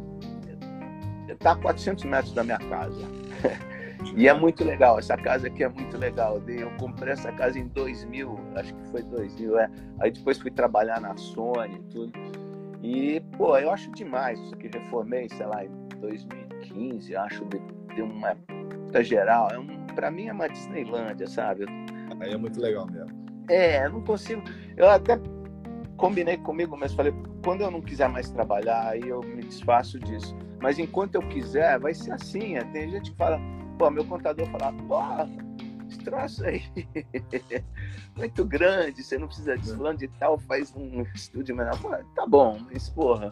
está a 400 metros da minha casa. [laughs] e é muito legal. Essa casa aqui é muito legal. Eu comprei essa casa em 2000, acho que foi 2000, é. Aí depois fui trabalhar na Sony e tudo. E, pô, eu acho demais isso aqui. Reformei, sei lá, em 2015, acho, de, uma geral. É um para mim é uma Disneylândia, sabe? Aí é muito legal mesmo. É, eu não consigo. Eu até combinei comigo, mas falei, quando eu não quiser mais trabalhar, aí eu me desfaço disso. Mas enquanto eu quiser, vai ser assim. É. Tem gente que fala, pô, meu contador fala, pô, esse troço aí [laughs] muito grande, você não precisa de fulano de tal, faz um estúdio menor. Pô, tá bom, mas porra,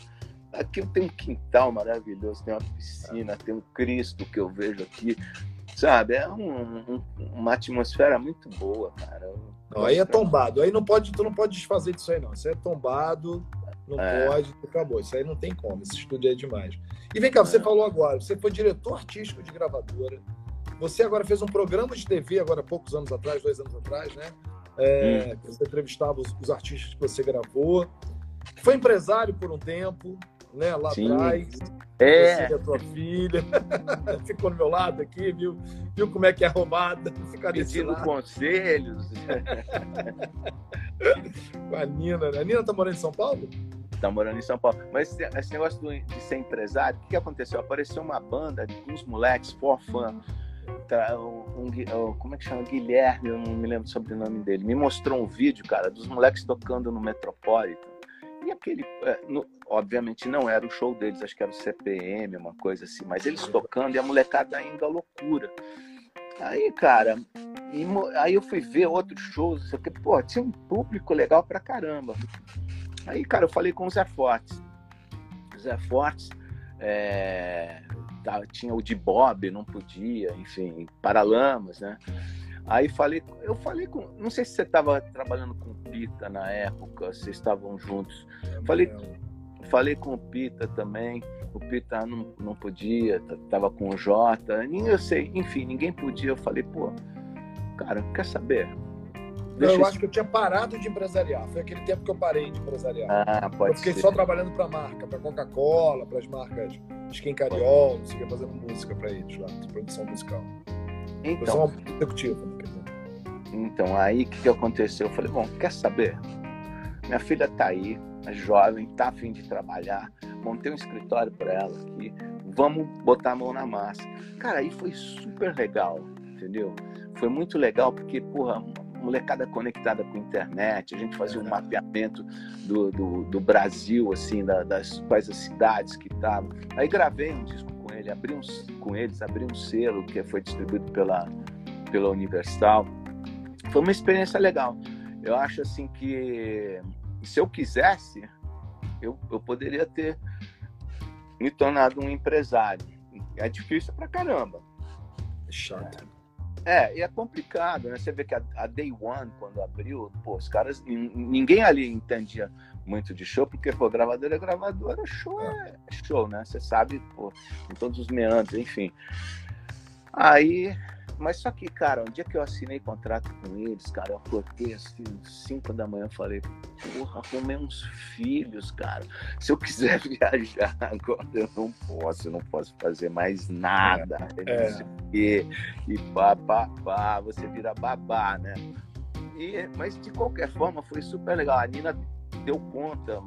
aqui eu tenho um quintal maravilhoso, tem uma piscina, tem um Cristo que eu vejo aqui, Sabe? É um, um, uma atmosfera muito boa, cara. Não, aí é tombado. Aí não pode, tu não pode desfazer disso aí, não. Isso é tombado, não é. pode, acabou. Isso aí não tem como. Esse estúdio é demais. E vem cá, você é. falou agora, você foi diretor artístico de gravadora. Você agora fez um programa de TV, agora poucos anos atrás, dois anos atrás, né? É, hum. Você entrevistava os, os, artistas que você gravou. Foi empresário por um tempo, né? Lá Sim. atrás. É. Você a tua filha. [laughs] Ficou do meu lado aqui, viu? Viu como é que é? [laughs] Fica Pedindo conselhos. [laughs] Com a Nina, né? A Nina tá morando em São Paulo? Tá morando em São Paulo. Mas esse negócio de ser empresário, o que, aconteceu? Apareceu uma banda de uns moleques, for fã. Tá, um, um, como é que chama? Guilherme, eu não me lembro o sobrenome dele. Me mostrou um vídeo, cara, dos moleques tocando no Metropolitan. E aquele, é, no, obviamente não era o show deles, acho que era o CPM, uma coisa assim, mas eles tocando e a molecada à loucura. Aí, cara, e, aí eu fui ver outros shows, pô, tinha um público legal pra caramba. Aí, cara, eu falei com o Zé Fortes. O Zé Fortes, é, tá, tinha o de Bob, não podia, enfim, Paralamas, né? Aí falei, eu falei com, não sei se você estava trabalhando com o Pita na época, vocês estavam juntos. Falei, falei com o Pita também. O Pita não, não podia, tava com o Jota, nem eu sei, enfim, ninguém podia. Eu falei, pô, cara, quer saber? Deixa eu acho que eu tinha parado de empresariar. Foi aquele tempo que eu parei de empresariar. Ah, pode eu fiquei ser. só trabalhando para marca, para Coca-Cola, para as marcas Skin Cariol, não sei fazendo música para eles lá, produção musical. Então, executivo. Então, aí o que, que aconteceu? Eu falei, bom, quer saber? minha filha tá aí, é jovem, tá a fim de trabalhar, montei um escritório para ela aqui, vamos botar a mão na massa. Cara, aí foi super legal, entendeu? Foi muito legal porque, porra, molecada conectada com a internet, a gente fazia um mapeamento do, do, do Brasil, assim, da, das quais as cidades que estavam. Aí gravei um disco com ele, abri um, com eles, abri um selo que foi distribuído pela, pela Universal. Foi uma experiência legal. Eu acho assim que se eu quisesse, eu, eu poderia ter me tornado um empresário. É difícil pra caramba. É chato. É, e é complicado, né? Você vê que a, a, Day One, quando abriu, pô, os caras, ninguém ali entendia muito de show, porque, pô, gravadora é gravadora, show é, é show, né? Você sabe, pô, em todos os meandros, enfim. Aí mas só que, cara, um dia que eu assinei contrato com eles, cara, eu acordei assim, 5 da manhã, falei, porra, arrumei uns filhos, cara. Se eu quiser [laughs] viajar agora, eu não posso, eu não posso fazer mais nada. É. E, e pá, pá, pá, você vira babá, né? E, mas de qualquer forma, foi super legal. A Nina deu conta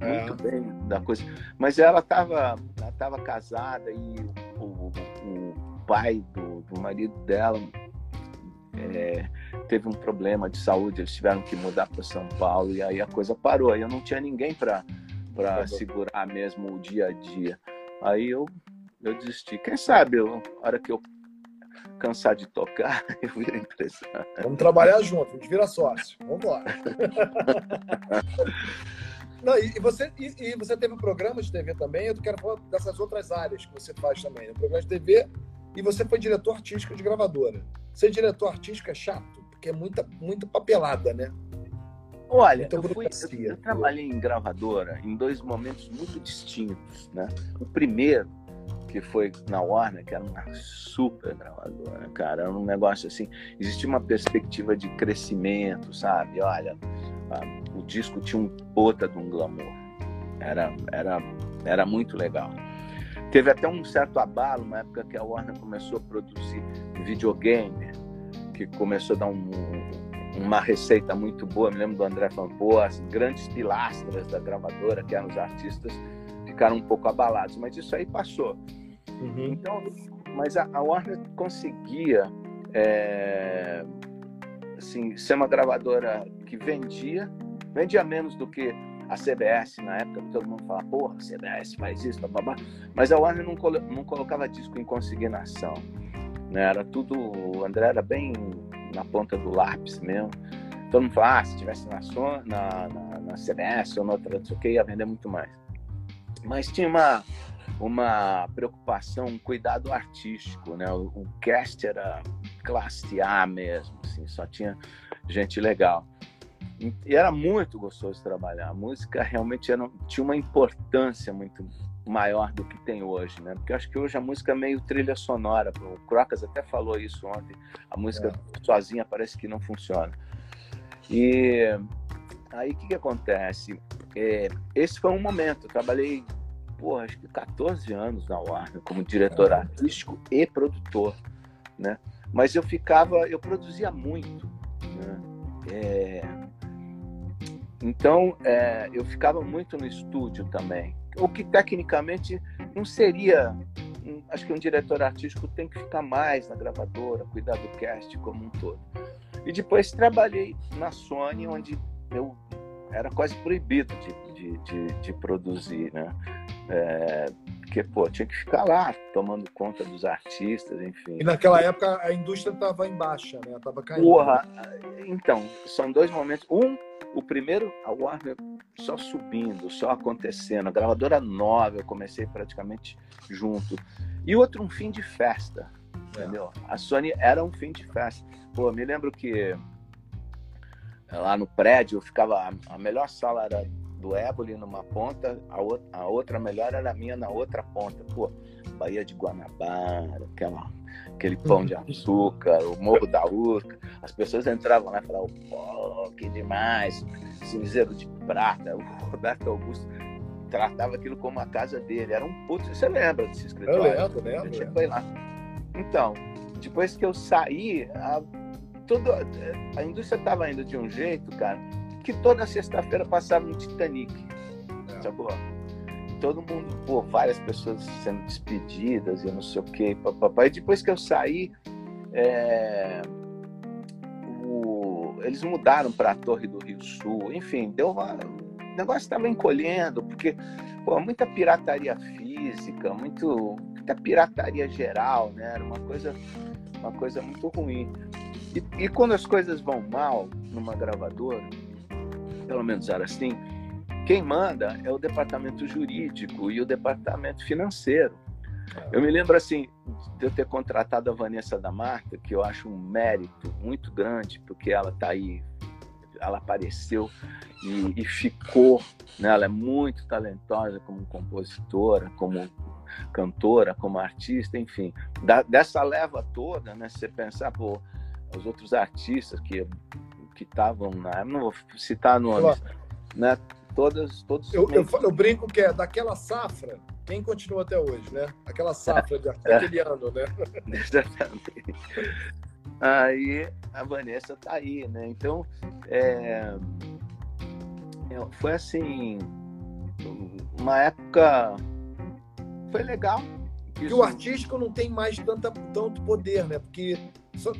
muito é. bem da coisa. Mas ela estava ela tava casada e o, o pai do, do marido dela é, teve um problema de saúde, eles tiveram que mudar para São Paulo e aí a coisa parou. Aí eu não tinha ninguém para para segurar mesmo o dia a dia. Aí eu eu desisti. Quem sabe, eu, a hora que eu cansar de tocar, [laughs] eu viro empresário. Vamos trabalhar junto, a gente vira sócio. Vamos lá. [laughs] Não, e você, e, e, você teve um programa de TV também, eu quero falar dessas outras áreas que você faz também. Né? Programa de TV e você foi diretor artístico de gravadora. Ser diretor artístico é chato, porque é muita, muita papelada, né? Olha, eu, fui, eu, eu, trabalhei em gravadora em dois momentos muito distintos, né? O primeiro, que foi na Warner, que era uma super gravadora, cara, era um negócio assim, existia uma perspectiva de crescimento, sabe? Olha, o disco tinha um puta de um glamour, era, era, era muito legal. Teve até um certo abalo na época que a Warner começou a produzir videogame, que começou a dar um, uma receita muito boa. Me lembro do André Fampo, as grandes pilastras da gravadora, que eram os artistas, ficaram um pouco abalados, mas isso aí passou. Uhum. Então, mas a, a Warner conseguia é, assim, ser uma gravadora que vendia, vendia menos do que a CBS na época, todo mundo fala, porra, a CBS faz isso, babá. Mas a Warner não, colo não colocava disco em consignação. Né? Era tudo. O André era bem na ponta do lápis mesmo. Todo mundo fala, ah, se tivesse na, na, na, na CBS ou na outra, não sei o que, ia vender muito mais. Mas tinha uma, uma preocupação, um cuidado artístico, né? O, o cast era classe A mesmo, assim, só tinha gente legal. E era muito gostoso trabalhar. A música realmente era, tinha uma importância muito maior do que tem hoje, né? Porque eu acho que hoje a música é meio trilha sonora. O Crocas até falou isso ontem. A música é. sozinha parece que não funciona. E aí o que, que acontece? É, esse foi um momento. Eu trabalhei, porra, acho que 14 anos na Warner como diretor é. artístico e produtor, né? Mas eu ficava, eu produzia muito, né? É, então, é, eu ficava muito no estúdio também, o que tecnicamente não seria. Acho que um diretor artístico tem que ficar mais na gravadora, cuidar do cast como um todo. E depois trabalhei na Sony, onde eu era quase proibido de, de, de, de produzir, né? É, porque, pô, tinha que ficar lá tomando conta dos artistas, enfim. E naquela época a indústria estava em baixa, né? Tava caindo. Porra, então, são dois momentos. Um, o primeiro, a Warner só subindo, só acontecendo. A gravadora nova, eu comecei praticamente junto. E outro, um fim de festa, é. entendeu? A Sony era um fim de festa. Pô, me lembro que lá no prédio, eu ficava. A melhor sala era do Éboli numa ponta, a outra, a outra melhor era a minha na outra ponta. Pô, Baía de Guanabara, aquela, aquele pão de açúcar, o Morro da Urca. As pessoas entravam lá e falavam, pô, que demais, cinzeiro de prata. O Roberto Augusto tratava aquilo como a casa dele. Era um puto. Você lembra desse escritório? Eu lembro, lembro. Você foi lá. Então, depois que eu saí, a, tudo, a indústria estava indo de um jeito, cara, que toda sexta-feira passava um Titanic. É. Sacou? Todo mundo, pô, várias pessoas sendo despedidas e não sei o quê, papai. E depois que eu saí, é, o, eles mudaram para a Torre do Rio Sul. Enfim, deu uma, o negócio estava encolhendo, porque pô, muita pirataria física, muito, muita pirataria geral, né? Era uma coisa, uma coisa muito ruim. E, e quando as coisas vão mal numa gravadora, pelo menos era assim, quem manda é o departamento jurídico e o departamento financeiro. Eu me lembro assim de eu ter contratado a Vanessa da Marta, que eu acho um mérito muito grande, porque ela está aí, ela apareceu e, e, ficou, né? Ela é muito talentosa como compositora, como cantora, como artista, enfim. Da, dessa leva toda, né? Se você pensar, pô, os outros artistas que que estavam na, não vou citar nomes, né? Todas, todos. Eu, eu, eu, brinco que é daquela safra, quem continua até hoje, né? Aquela safra de, [laughs] daquele ano, né? [laughs] Exatamente. Aí a Vanessa tá aí, né? Então, é, é foi assim, uma época foi legal. E o artístico não tem mais tanta, tanto poder, né? Porque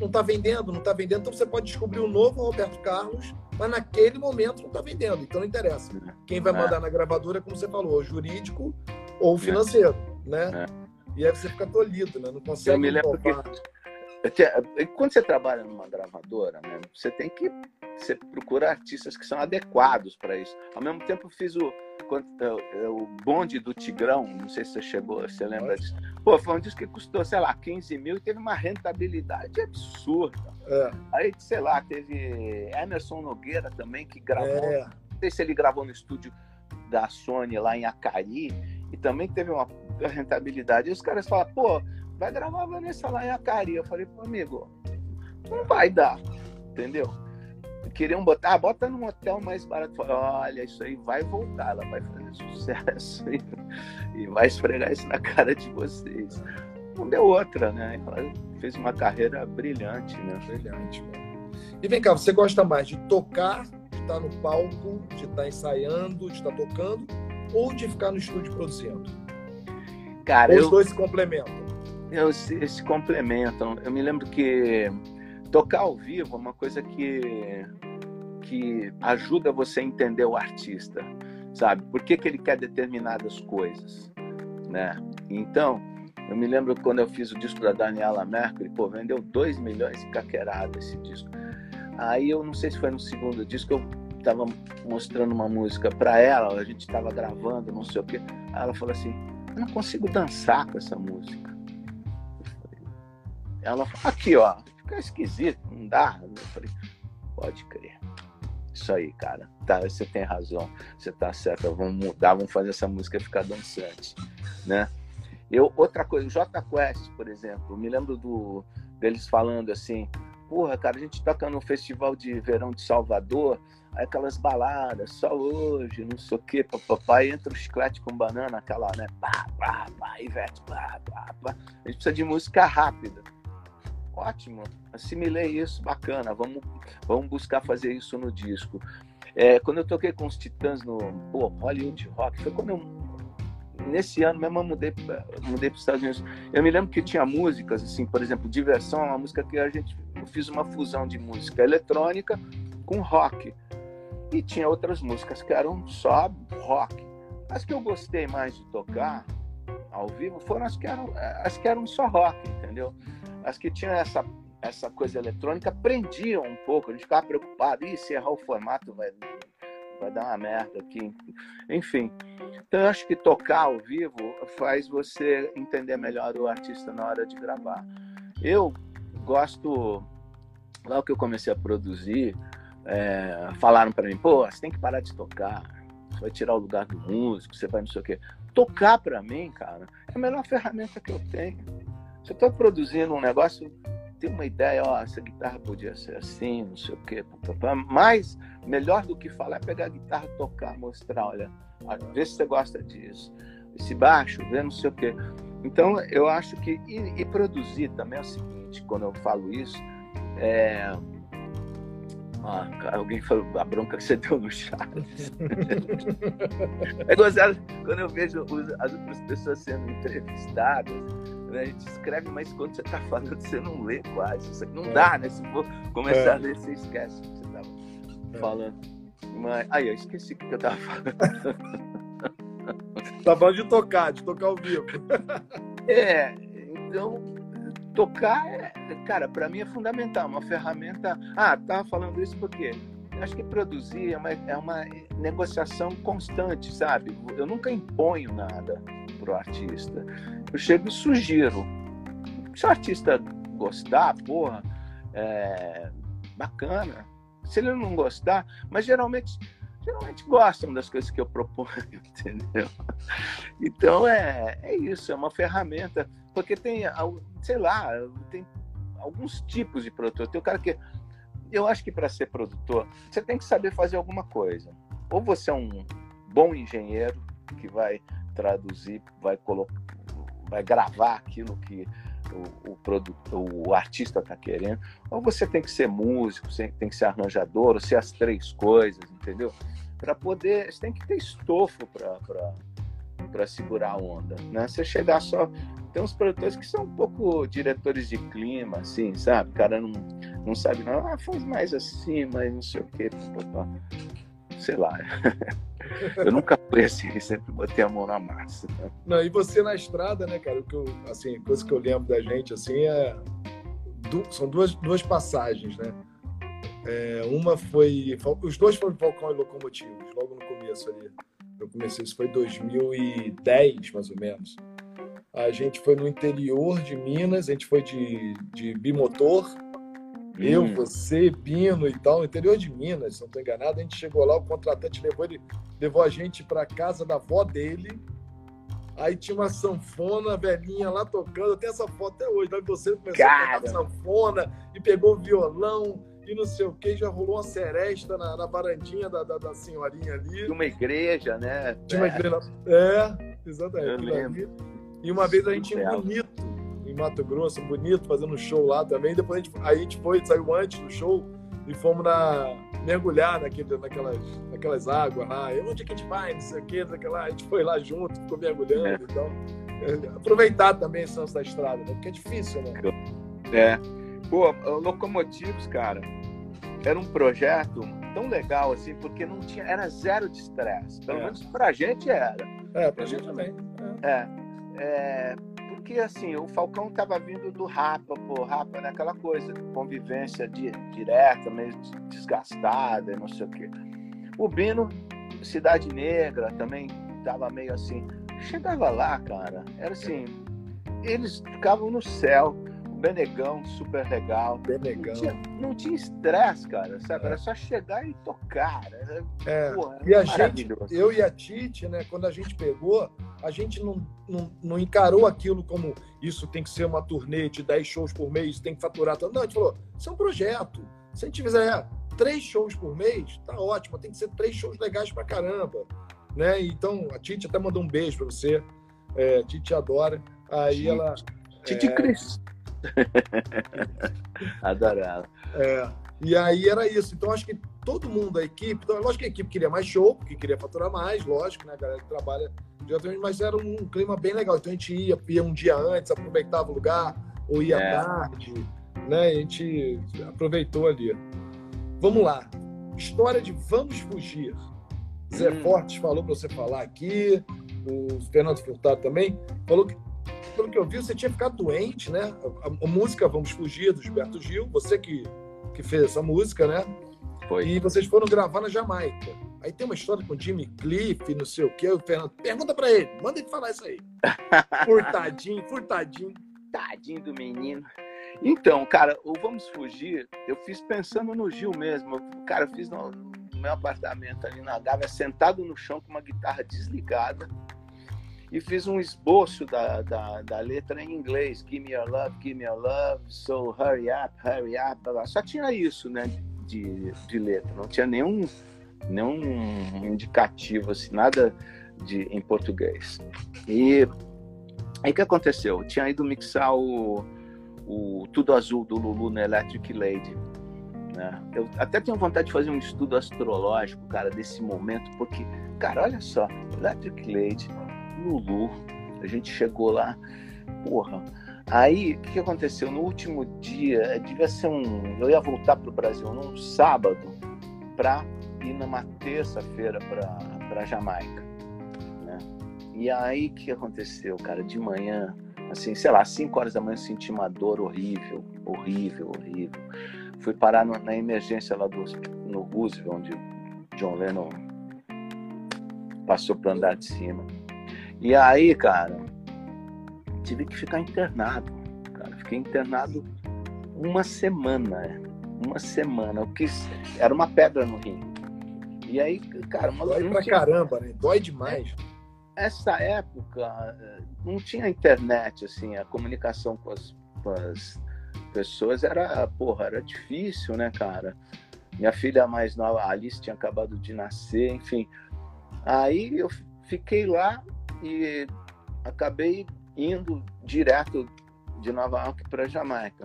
não está vendendo, não está vendendo, então você pode descobrir um novo Roberto Carlos, mas naquele momento não está vendendo, então não interessa. Quem vai é. mandar na gravadora, como você falou, jurídico ou é. financeiro, né? É. E aí você fica tolhido, né? Não consegue. Eu me lembro que quando você trabalha numa gravadora, né, você tem que você procura artistas que são adequados para isso. Ao mesmo tempo, eu fiz o é, é o bonde do Tigrão, não sei se você chegou, você lembra disso. Pô, foi um disco que custou, sei lá, 15 mil e teve uma rentabilidade absurda. É. Aí, sei lá, teve Emerson Nogueira também, que gravou. É. Não sei se ele gravou no estúdio da Sony lá em Acari, e também teve uma rentabilidade. E os caras falam, pô, vai gravar a Vanessa lá em Acari. Eu falei, pô, amigo, não vai dar, entendeu? Queriam botar, ah, bota num hotel mais barato. Olha, isso aí vai voltar, ela vai fazer sucesso [laughs] e, e vai esfregar isso na cara de vocês. Não deu outra, né? Ela fez uma carreira brilhante, né? Brilhante, E vem cá, você gosta mais de tocar, de estar no palco, de estar ensaiando, de estar tocando, ou de ficar no estúdio produzindo? Cara, ou eu, os dois se complementam? Eu, se, se complementam. Eu me lembro que tocar ao vivo é uma coisa que que ajuda você a entender o artista, sabe? Por que, que ele quer determinadas coisas, né? Então, eu me lembro quando eu fiz o disco da Daniela Mercury, pô, vendeu 2 milhões e caquerado esse disco. Aí eu não sei se foi no segundo disco, eu tava mostrando uma música para ela, a gente tava gravando, não sei o quê. Aí ela falou assim: "Eu não consigo dançar com essa música". Ela falou: "Aqui, ó, fica esquisito, não dá". Eu falei: "Pode crer". Isso aí, cara. Tá, você tem razão. Você tá certo. Vamos mudar, vamos fazer essa música ficar dançante, né? Eu, outra coisa, o J Quest, por exemplo, me lembro do, deles falando assim, porra, cara, a gente toca no Festival de Verão de Salvador, aí aquelas baladas, só hoje, não sei o quê, papai, entra o chiclete com banana, aquela, né, pá, pá, pá, Ivete, pá, pá, pá. A gente precisa de música rápida ótimo, assimilei isso, bacana, vamos, vamos buscar fazer isso no disco. É, quando eu toquei com os Titãs no pô, Hollywood Rock, foi quando eu, nesse ano mesmo, eu mudei, mudei para os Estados Unidos. Eu me lembro que tinha músicas, assim, por exemplo, Diversão, uma música que a gente, eu fiz uma fusão de música eletrônica com rock. E tinha outras músicas que eram só rock. As que eu gostei mais de tocar ao vivo foram as que eram, as que eram só rock, entendeu? As que tinham essa, essa coisa eletrônica prendiam um pouco, a gente ficava preocupado, e se errar o formato vai, vai dar uma merda aqui. Enfim, então eu acho que tocar ao vivo faz você entender melhor o artista na hora de gravar. Eu gosto, logo que eu comecei a produzir, é, falaram para mim, pô, você tem que parar de tocar, você vai tirar o lugar do músico, você vai não sei o quê. Tocar para mim, cara, é a melhor ferramenta que eu tenho. Eu estou produzindo um negócio, tem uma ideia, ó, essa guitarra podia ser assim, não sei o quê. Mas melhor do que falar é pegar a guitarra, tocar, mostrar, olha, vê se você gosta disso. Esse baixo, vê não sei o quê. Então, eu acho que. E, e produzir também é o seguinte, quando eu falo isso, é. Ah, alguém falou a bronca que você deu no Charles. [laughs] é gozado quando eu vejo as outras pessoas sendo entrevistadas. Né? A gente escreve, mas quando você está falando, você não lê quase. Isso não é. dá, né? Se for começar é. a ler, você esquece o que você estava é. falando. Mas, aí, eu esqueci o que eu estava falando. [laughs] tá falando de tocar, de tocar ao vivo. [laughs] é, então tocar, é, cara, para mim é fundamental, uma ferramenta. Ah, tava falando isso porque acho que produzir é uma, é uma negociação constante, sabe? Eu nunca imponho nada pro artista. Eu chego e sugiro. Se o artista gostar, porra, é bacana. Se ele não gostar, mas geralmente geralmente gostam das coisas que eu proponho, [laughs] entendeu? Então é, é isso, é uma ferramenta, porque tem, sei lá, tem alguns tipos de produtor. Tem o cara que. Eu acho que para ser produtor, você tem que saber fazer alguma coisa. Ou você é um bom engenheiro que vai traduzir, vai colocar, vai gravar aquilo que o, o, produtor, o artista está querendo, ou você tem que ser músico, tem que ser arranjador, ou ser as três coisas, entendeu? para poder. Você tem que ter estofo para segurar a onda. Né? Você chegar só. Tem uns produtores que são um pouco diretores de clima, assim, sabe? O cara não, não sabe, não. Ah, faz mais assim, mas não sei o quê. Sei lá. [laughs] eu nunca fui assim, [laughs] sempre botei a mão na massa. Não, e você na estrada, né, cara? O que eu, assim, coisa que eu lembro da gente, assim, é. São duas, duas passagens, né? É, uma foi. Os dois foram Falcão e Locomotivos, logo no começo ali. Eu comecei, isso foi 2010, mais ou menos. A gente foi no interior de Minas, a gente foi de, de bimotor. Hum. Eu, você, Bino e tal, no interior de Minas, se não estou enganado. A gente chegou lá, o contratante levou, ele, levou a gente para casa da avó dele. Aí tinha uma sanfona velhinha lá tocando. Eu tenho essa foto até hoje. Né? Você começou Cara. a tocar sanfona e pegou o violão e não sei o que, já rolou uma seresta na, na varandinha da, da, da, senhorinha ali. De uma igreja, né? De uma é. igreja. É, exatamente. E uma vez a gente em Bonito, Mato Grosso, Bonito, fazendo show lá também. Depois a gente, aí a gente foi, saiu antes do show e fomos na, mergulhar naquele, naquelas, naquelas águas lá. E onde é que a gente vai? Não sei o que, lá. A gente foi lá junto, ficou mergulhando é. então. É, aproveitar também esse lance da estrada, né? Porque é difícil, né? É. Pô, locomotivos, cara, era um projeto tão legal assim, porque não tinha, era zero de estresse. Pelo é. menos pra gente era. É, pra gente também. É. é, porque assim, o Falcão tava vindo do Rapa, pô, Rapa naquela coisa, convivência direta, meio desgastada, não sei o quê. O Bino, Cidade Negra, também tava meio assim. Chegava lá, cara, era assim, eles ficavam no céu Benegão, super legal. Benegão. Não tinha estresse, cara, sabe? Era só chegar e tocar. Era, é. Porra, e a gente, eu e a Tite, né, quando a gente pegou, a gente não, não, não, encarou aquilo como isso tem que ser uma turnê de 10 shows por mês, tem que faturar tanto. Não, a gente falou, isso é um projeto. Se a gente fizer três shows por mês, tá ótimo, tem que ser três shows legais pra caramba. Né? Então, a Tite até mandou um beijo pra você. É, a Tite adora. Aí Tite, ela. Tite é... Cris. [laughs] Adorava. É, e aí era isso. Então acho que todo mundo, a equipe, então, lógico que a equipe queria mais show, porque queria faturar mais, lógico, né? A galera que trabalha diretamente, mas era um clima bem legal. Então a gente ia, ia um dia antes, aproveitava o lugar, ou ia é. tarde, né? A gente aproveitou ali. Vamos lá. História de Vamos Fugir. Zé hum. Fortes falou para você falar aqui, o Fernando Furtado também, falou que pelo que eu vi, você tinha ficado doente, né? A, a, música Vamos Fugir, do Gilberto Gil, você que, que fez essa música, né? Foi. E vocês foram gravar na Jamaica. Aí tem uma história com Jimmy Cliff, não sei o quê. O Fernando, pergunta pra ele, manda ele falar isso aí. [laughs] furtadinho, furtadinho. Tadinho do menino. Então, cara, o Vamos Fugir, eu fiz pensando no Gil mesmo. Cara, eu fiz no, no meu apartamento ali na Gávea, sentado no chão com uma guitarra desligada e fiz um esboço da, da, da, letra em inglês, Give me your love, give me your love, so hurry up, hurry up, só tinha isso, né, de, de letra, não tinha nenhum, nenhum indicativo, assim, nada de, em português. E aí o que aconteceu? Eu tinha ido mixar o, o Tudo Azul do Lulu na Electric Lady, Né? Eu até tenho vontade de fazer um estudo astrológico, cara, desse momento, porque, cara, olha só, Electric Lady, Lulu, a gente chegou lá, porra. Aí, o que, aconteceu? No último dia, devia ser um. Eu ia voltar para o Brasil num sábado para ir numa terça-feira para Jamaica. Né? E aí, o que aconteceu, cara? De manhã, assim, sei lá, 5 horas da manhã, senti uma dor horrível, horrível, horrível. Fui parar no, na emergência lá do, no Roosevelt, onde John Lennon passou para andar de cima. E aí, cara, tive que ficar internado. Cara, fiquei internado uma semana. Uma semana. Eu quis. Era uma pedra no rim. E aí, cara, uma Dói pra tinha... caramba, né? Dói demais. Essa época não tinha internet, assim, a comunicação com as, com as pessoas era, porra, era difícil, né, cara? Minha filha mais nova, a Alice, tinha acabado de nascer, enfim. Aí eu fiquei lá e acabei indo direto de Nova York para Jamaica.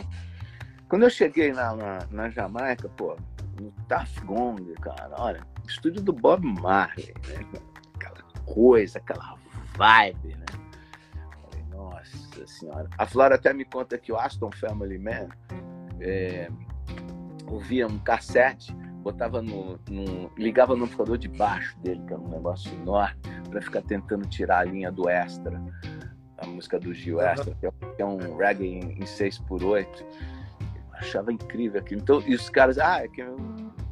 Quando eu cheguei na, na, na Jamaica, pô, no Taff Gong, cara, olha, estúdio do Bob Marley, né? Aquela coisa, aquela vibe, né? Falei, nossa senhora. A Flora até me conta que o Aston Family Man é, ouvia um cassete, botava no, no, ligava no amplificador de baixo dele, que era um negócio enorme, para ficar tentando tirar a linha do extra, a música do Gil Extra, que é um é reggae em, em 6x8. achava incrível aquilo. Então, e os caras, ah, quem,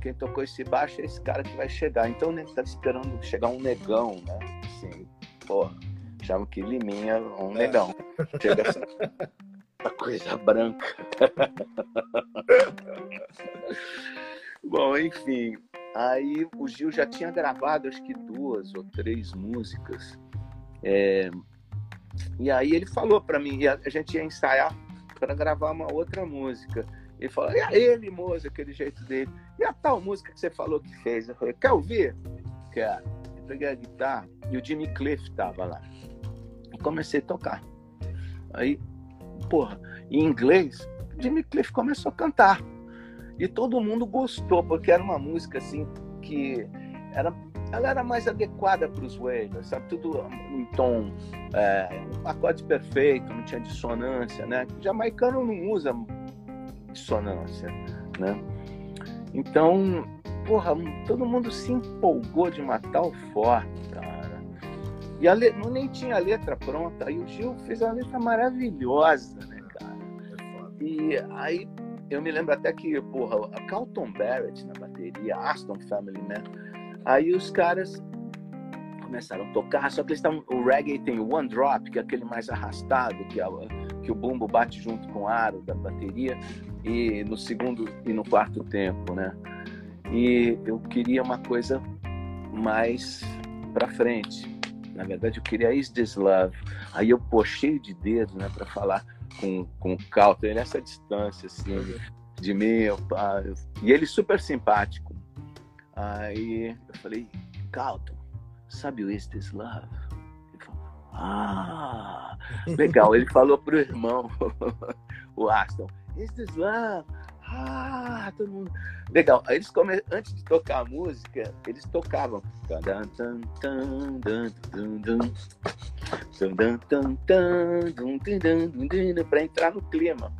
quem tocou esse baixo é esse cara que vai chegar. Então, né, tá esperando chegar um negão, né? Assim, porra, achavam que Liminha é um é. negão. Chega [laughs] essa, essa coisa branca. [laughs] Bom, enfim, Aí o Gil já tinha gravado acho que duas ou três músicas. É... E aí ele falou para mim, a gente ia ensaiar para gravar uma outra música. Ele falou, e aí, Mimoso, aquele jeito dele. E a tal música que você falou que fez? Eu falei, quer ouvir? Quero. Eu peguei a guitarra e o Jimmy Cliff tava lá. E comecei a tocar. Aí, porra, em inglês, Jimmy Cliff começou a cantar. E todo mundo gostou, porque era uma música assim que era, ela era mais adequada para os Wailers, sabe? Tudo em tom, é, um acorde perfeito, não tinha dissonância, né? O jamaicano não usa dissonância, né? Então, porra, todo mundo se empolgou de uma tal forma, cara. E a le... nem tinha a letra pronta, aí o Gil fez uma letra maravilhosa, né, cara? É e aí eu me lembro até que, porra, a Carlton Barrett na bateria, Aston Family Man, aí os caras começaram a tocar, só que eles estavam, o reggae tem o one drop, que é aquele mais arrastado, que, é, que o bumbo bate junto com o aro da bateria, e no segundo e no quarto tempo, né? E eu queria uma coisa mais para frente. Na verdade, eu queria Is This Love. Aí eu, pô, cheio de dedos, né, para falar com, com o Calton, ele essa distância, assim, de mim. Eu, e ele super simpático. Aí eu falei, Calton, sabe o Is This Love? Ele falou, ah, legal. Ele falou pro irmão, [laughs] o Aston, Is This Love? Ah, todo mundo. Legal. Aí eles come... antes de tocar a música, eles tocavam para entrar no clima.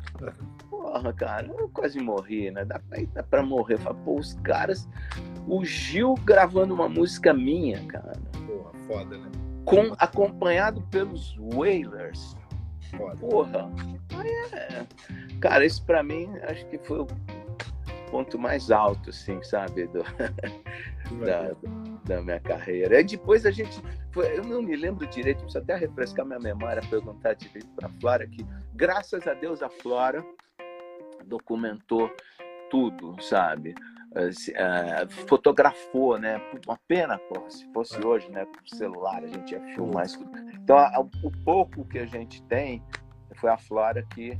Porra, cara, eu quase morri, né? Dá pra, dá pra morrer. Fala, pô, os caras. O Gil gravando uma música minha, cara. Porra, foda, né? Com, acompanhado pelos Wailers. Foda. Porra. É. Cara, isso pra mim acho que foi o ponto mais alto, assim, sabe? Do, [laughs] da, da minha carreira. E depois a gente. Foi, eu não me lembro direito, preciso até refrescar minha memória, perguntar direito para a Flora, que graças a Deus a Flora documentou tudo, sabe? Uh, fotografou, né? Uma pena, pô, se fosse hoje, né? Com celular, a gente ia filmar isso. Então, a, o pouco que a gente tem foi a Flora que,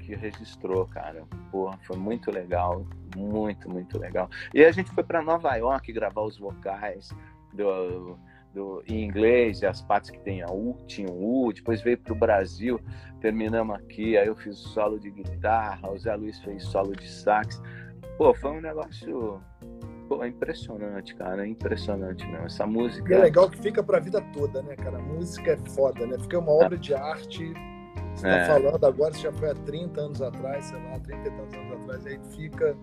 que registrou, cara. Porra, foi muito legal, muito, muito legal. E a gente foi para Nova York gravar os vocais do, do, em inglês, as partes que tem a U, tinha U, depois veio para o Brasil, terminamos aqui, aí eu fiz solo de guitarra, o Zé Luiz fez solo de sax. Pô, foi um negócio pô, impressionante, cara. Impressionante mesmo. Essa música. E é legal que fica pra vida toda, né, cara? A música é foda, né? Fica uma obra de arte. Você é. tá falando agora, isso já foi há 30 anos atrás, sei lá, 30 e tantos anos atrás, aí fica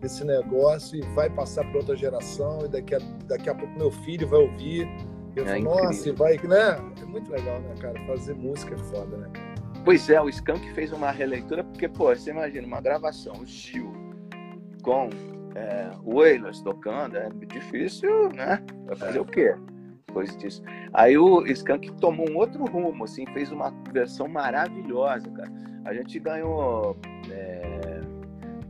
esse negócio e vai passar para outra geração, e daqui a, daqui a pouco meu filho vai ouvir. Eu é falo, nossa, e vai, né? É muito legal, né, cara? Fazer música é foda, né? Pois é, o Skank fez uma releitura, porque, pô, você imagina uma gravação, o Gil, com é, o Wailers tocando, é difícil, né? Vai fazer é. o quê? Depois disso. Aí o Skank tomou um outro rumo, assim, fez uma versão maravilhosa, cara. A gente ganhou é,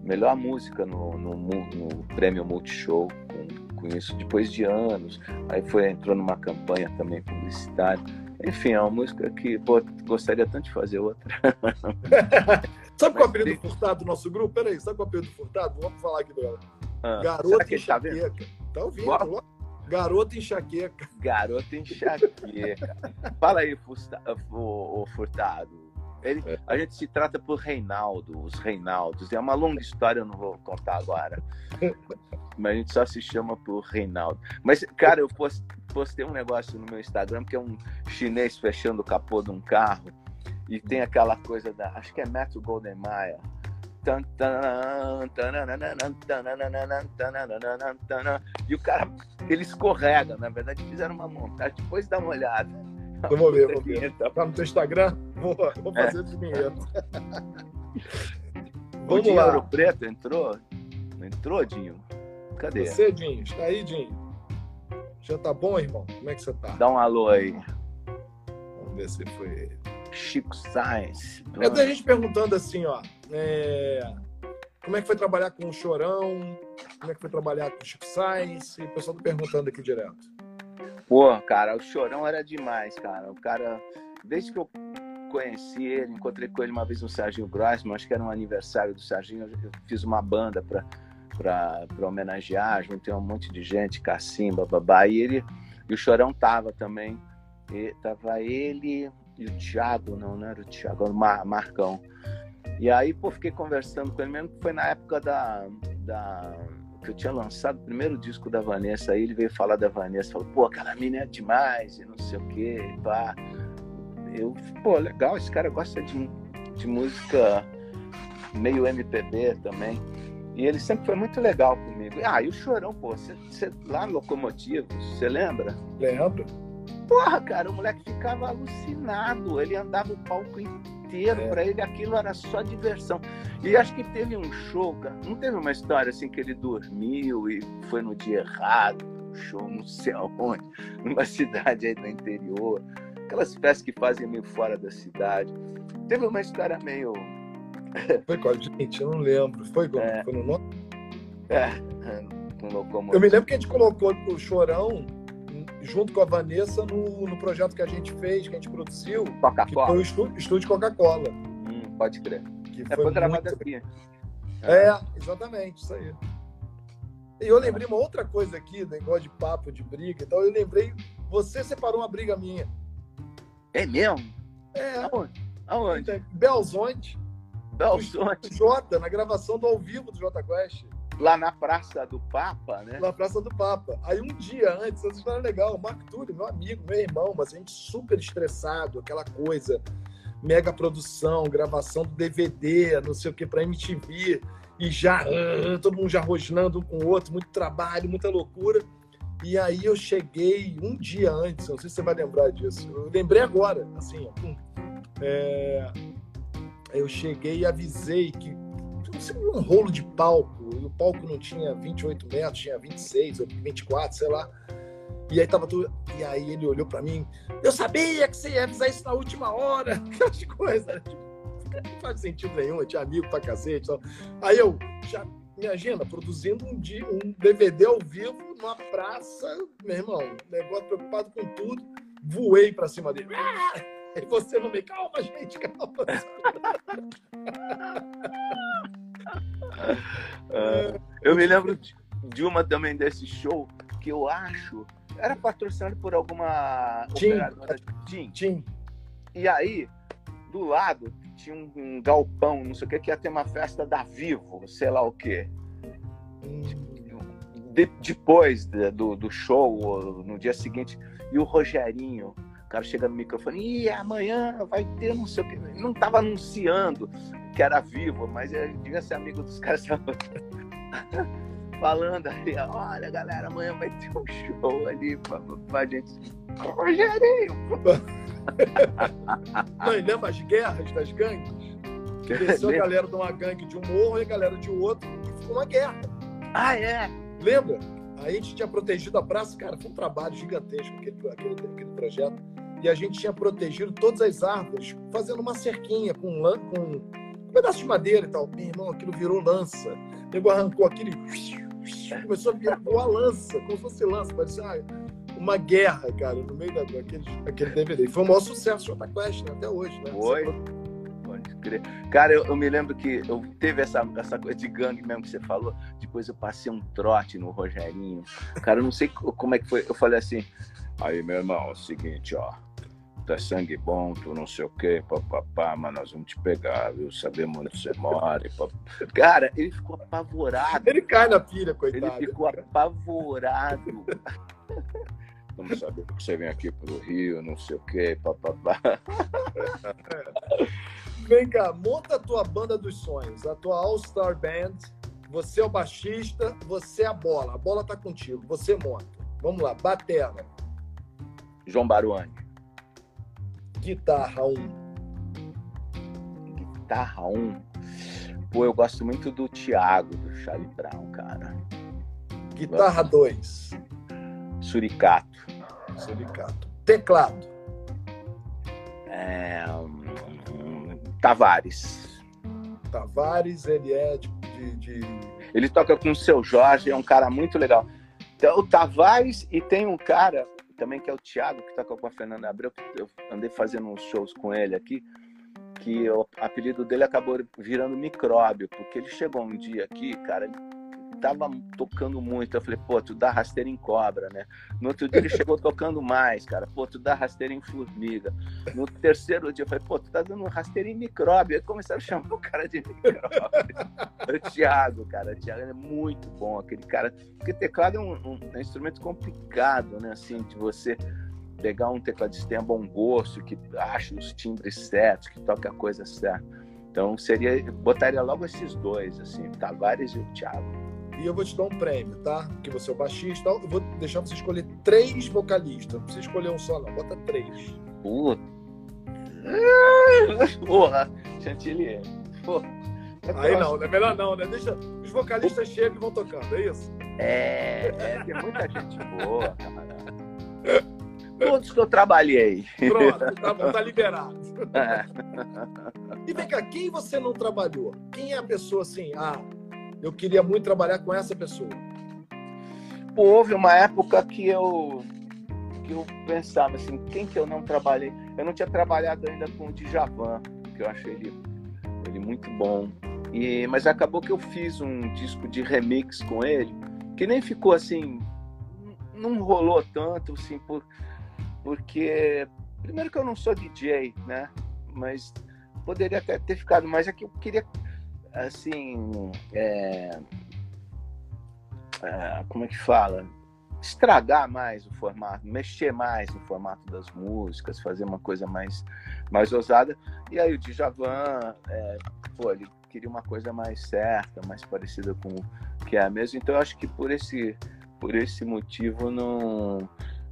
melhor música no, no, no prêmio Multishow com, com isso, depois de anos. Aí foi, entrou numa campanha também publicitária. Enfim, é uma música que pô, gostaria tanto de fazer outra. [laughs] sabe qual é o apelido. Furtado do nosso grupo? Peraí, sabe qual é o apelido do Furtado? Vamos falar aqui do ah, Garota tá Enxaqueca. Tá, tá ouvindo? Boa. Garota Enxaqueca. Garota Enxaqueca. Fala aí, o Furtado. Ele, é. A gente se trata por Reinaldo, os Reinaldos. É uma longa história, eu não vou contar agora. Mas a gente só se chama por Reinaldo. Mas, cara, eu postei um negócio no meu Instagram que é um chinês fechando o capô de um carro e tem aquela coisa da. Acho que é Metro Golden Mayer. E o cara, ele escorrega. Na verdade, fizeram uma montagem. Depois dá uma olhada. Vamos ver, vamos ver. Tá no teu Instagram? Vou, vou fazer é. de vinheta. vamos lá. Ouro Preto entrou? Não entrou, Dinho? Cadê? Você, Dinho? Está aí, Dinho? Já tá bom, irmão? Como é que você tá? Dá um alô aí. Vamos ver se foi ele. Chico Sainz. É gente perguntando assim, ó. É... Como é que foi trabalhar com o Chorão? Como é que foi trabalhar com o Chico Sainz? E o pessoal tá perguntando aqui direto. Pô, cara, o Chorão era demais, cara. O cara, desde que eu conheci ele, encontrei com ele uma vez no Serginho Grossman, acho que era um aniversário do Serginho, eu fiz uma banda para para homenagear, juntei um monte de gente, cacimba, babá, e ele e o Chorão tava também, e, tava ele e o Thiago, não, não era o Thiago, era o Mar, Marcão. E aí, pô, fiquei conversando com ele mesmo, que foi na época da, da que eu tinha lançado o primeiro disco da Vanessa, aí ele veio falar da Vanessa, falou, pô, aquela mina é demais, e não sei o quê, pá. Eu, pô, legal, esse cara gosta de, de música meio MPB também. E ele sempre foi muito legal comigo. Ah, e o Chorão, pô, você, lá no Locomotivo, você lembra? Lembro. Porra, cara, o moleque ficava alucinado. Ele andava o palco inteiro. É. Pra ele aquilo era só diversão. E acho que teve um show, cara. Não teve uma história assim que ele dormiu e foi no dia errado. Um show não sei aonde. [laughs] Numa cidade aí do interior. Aquelas festas que fazem meio fora da cidade. Teve uma história meio. [laughs] Foi com a gente? Eu não lembro. Foi, é. foi no nome? É, [laughs] no Eu me lembro que a gente colocou o Chorão junto com a Vanessa no, no projeto que a gente fez, que a gente produziu, que foi o estúdio, estúdio Coca-Cola. Hum, pode crer. Que é, foi, foi gravado muito... aqui. É. é, exatamente, isso aí. E eu lembrei uma outra coisa aqui, negócio de papo, de briga e tal. Eu lembrei, você separou uma briga minha. É mesmo? É. Aonde? Aonde? Belzonte. Belzonte. Jota, na gravação do ao vivo do Jota Quest. Lá na Praça do Papa, né? Na Praça do Papa. Aí um dia antes, essa história é legal, o Marco Túlio, meu amigo, meu irmão, mas a gente super estressado, aquela coisa, mega produção, gravação do DVD, não sei o que, pra MTV, e já, uh, todo mundo já rosnando um com o outro, muito trabalho, muita loucura. E aí eu cheguei um dia antes, não sei se você vai lembrar disso, eu lembrei agora, assim, é, eu cheguei e avisei que um rolo de palco, e o palco não tinha 28 metros, tinha 26 ou 24, sei lá. E aí tava tudo. E aí ele olhou para mim, eu sabia que você ia avisar isso na última hora, [laughs] aquelas coisas. Tipo, não faz sentido nenhum, eu tinha amigo pra cacete. Aí eu já imagina, produzindo um, dia, um DVD ao vivo numa praça, meu irmão, negócio preocupado com tudo, voei para cima dele. [laughs] E você não me calma, gente, calma. [laughs] uh, eu me lembro de uma também desse show que eu acho era patrocinado por alguma Tim. operadora. Tim. Tim. E aí, do lado, tinha um, um, galpão, não sei o que, que ia ter uma festa da Vivo, sei lá o quê. De, depois do, do show, no dia seguinte, e o Rogerinho, o cara chega no microfone, e amanhã vai ter não sei o que. Não estava anunciando que era vivo, mas ele devia ser amigo dos caras. [laughs] Falando ali, olha galera, amanhã vai ter um show ali pra, pra gente. Rogerinho! [laughs] não, e lembra as guerras das gangues? [laughs] Desceu a galera de uma gangue de um morro e a galera de outro, e ficou uma guerra. Ah, é? Lembra? A gente tinha protegido a praça, cara, foi um trabalho gigantesco aquele, aquele, aquele projeto. E a gente tinha protegido todas as árvores, fazendo uma cerquinha com, com um pedaço de madeira e tal. Meu irmão, aquilo virou lança. O nego arrancou aquele. Começou a virar uma lança, como se fosse lança, parecia uma guerra, cara, no meio da, daquele, daquele DVD. Foi o maior sucesso do Jota Quest, né? até hoje, né? Foi. Cara, eu, eu, me lembro que eu teve essa, essa coisa de gangue mesmo que você falou. Depois eu passei um trote no Rogerinho. Cara, eu não sei como é que foi. Eu falei assim: aí, meu irmão, é o seguinte, ó. Tu é sangue bom, tu não sei o quê, papapá, mas nós vamos te pegar, viu? Sabemos onde você mora. Cara, ele ficou apavorado. Ele cai na pilha, coitado. Ele ficou apavorado. [laughs] Vamos saber que você vem aqui pro Rio, não sei o quê, papapá. [laughs] Vem cá, monta a tua banda dos sonhos, a tua All-Star Band. Você é o baixista, você é a bola. A bola tá contigo, você monta. Vamos lá, batera. João Baruani. Guitarra 1. Um. Guitarra 1. Um. Pô, eu gosto muito do Thiago, do Charlie Brown, cara. Guitarra 2. Suricato. Suricato. Teclado. É, Tavares. Tavares, ele é de, de, de, Ele toca com o seu Jorge, é um cara muito legal. Então, o Tavares e tem um cara também que é o Thiago, que toca com a Fernanda Abreu, que eu andei fazendo uns shows com ele aqui, que o apelido dele acabou virando micróbio, porque ele chegou um dia aqui, cara, ele tava tocando muito. Eu falei, pô, tu dá rasteira em cobra, né? No outro dia ele chegou tocando mais, cara. Pô, tu dá rasteira em formiga. No terceiro dia eu falei, pô, tu tá dando rasteira em micróbio. Aí começaram a chamar o cara de micróbio. o Thiago, cara. O Thiago é muito bom, aquele cara. Porque teclado é um, um, é um instrumento complicado, né? Assim, de você pegar um tecladista que tenha bom gosto, que acha os timbres certos, que toca a coisa certa. Então seria, botaria logo esses dois, assim, Tavares e o Thiago e eu vou te dar um prêmio, tá? Porque você é o baixista. Eu vou deixar você escolher três vocalistas. Não precisa escolher um só, não. Bota três. Puta. Porra, Chantilly. Porra. Aí não, é melhor não, né? Deixa, os vocalistas chegam e vão tocando, é isso? É, é tem muita gente boa, camarada. Todos que eu trabalhei. Pronto, tá bom, tá liberado. É. E vem cá, quem você não trabalhou? Quem é a pessoa assim, ah, eu queria muito trabalhar com essa pessoa? Houve uma época que eu que eu pensava assim, quem que eu não trabalhei? Eu não tinha trabalhado ainda com o Djavan, que eu achei ele, ele muito bom. E, mas acabou que eu fiz um disco de remix com ele, que nem ficou assim, não rolou tanto, assim, por, porque primeiro que eu não sou DJ, né? Mas poderia até ter ficado, mas é que eu queria assim, é, é, como é que fala? Estragar mais o formato, mexer mais no formato das músicas, fazer uma coisa mais, mais ousada. E aí o Djavan, é, pô, ele queria uma coisa mais certa, mais parecida com o que é a mesma. Então eu acho que por esse, por esse motivo não,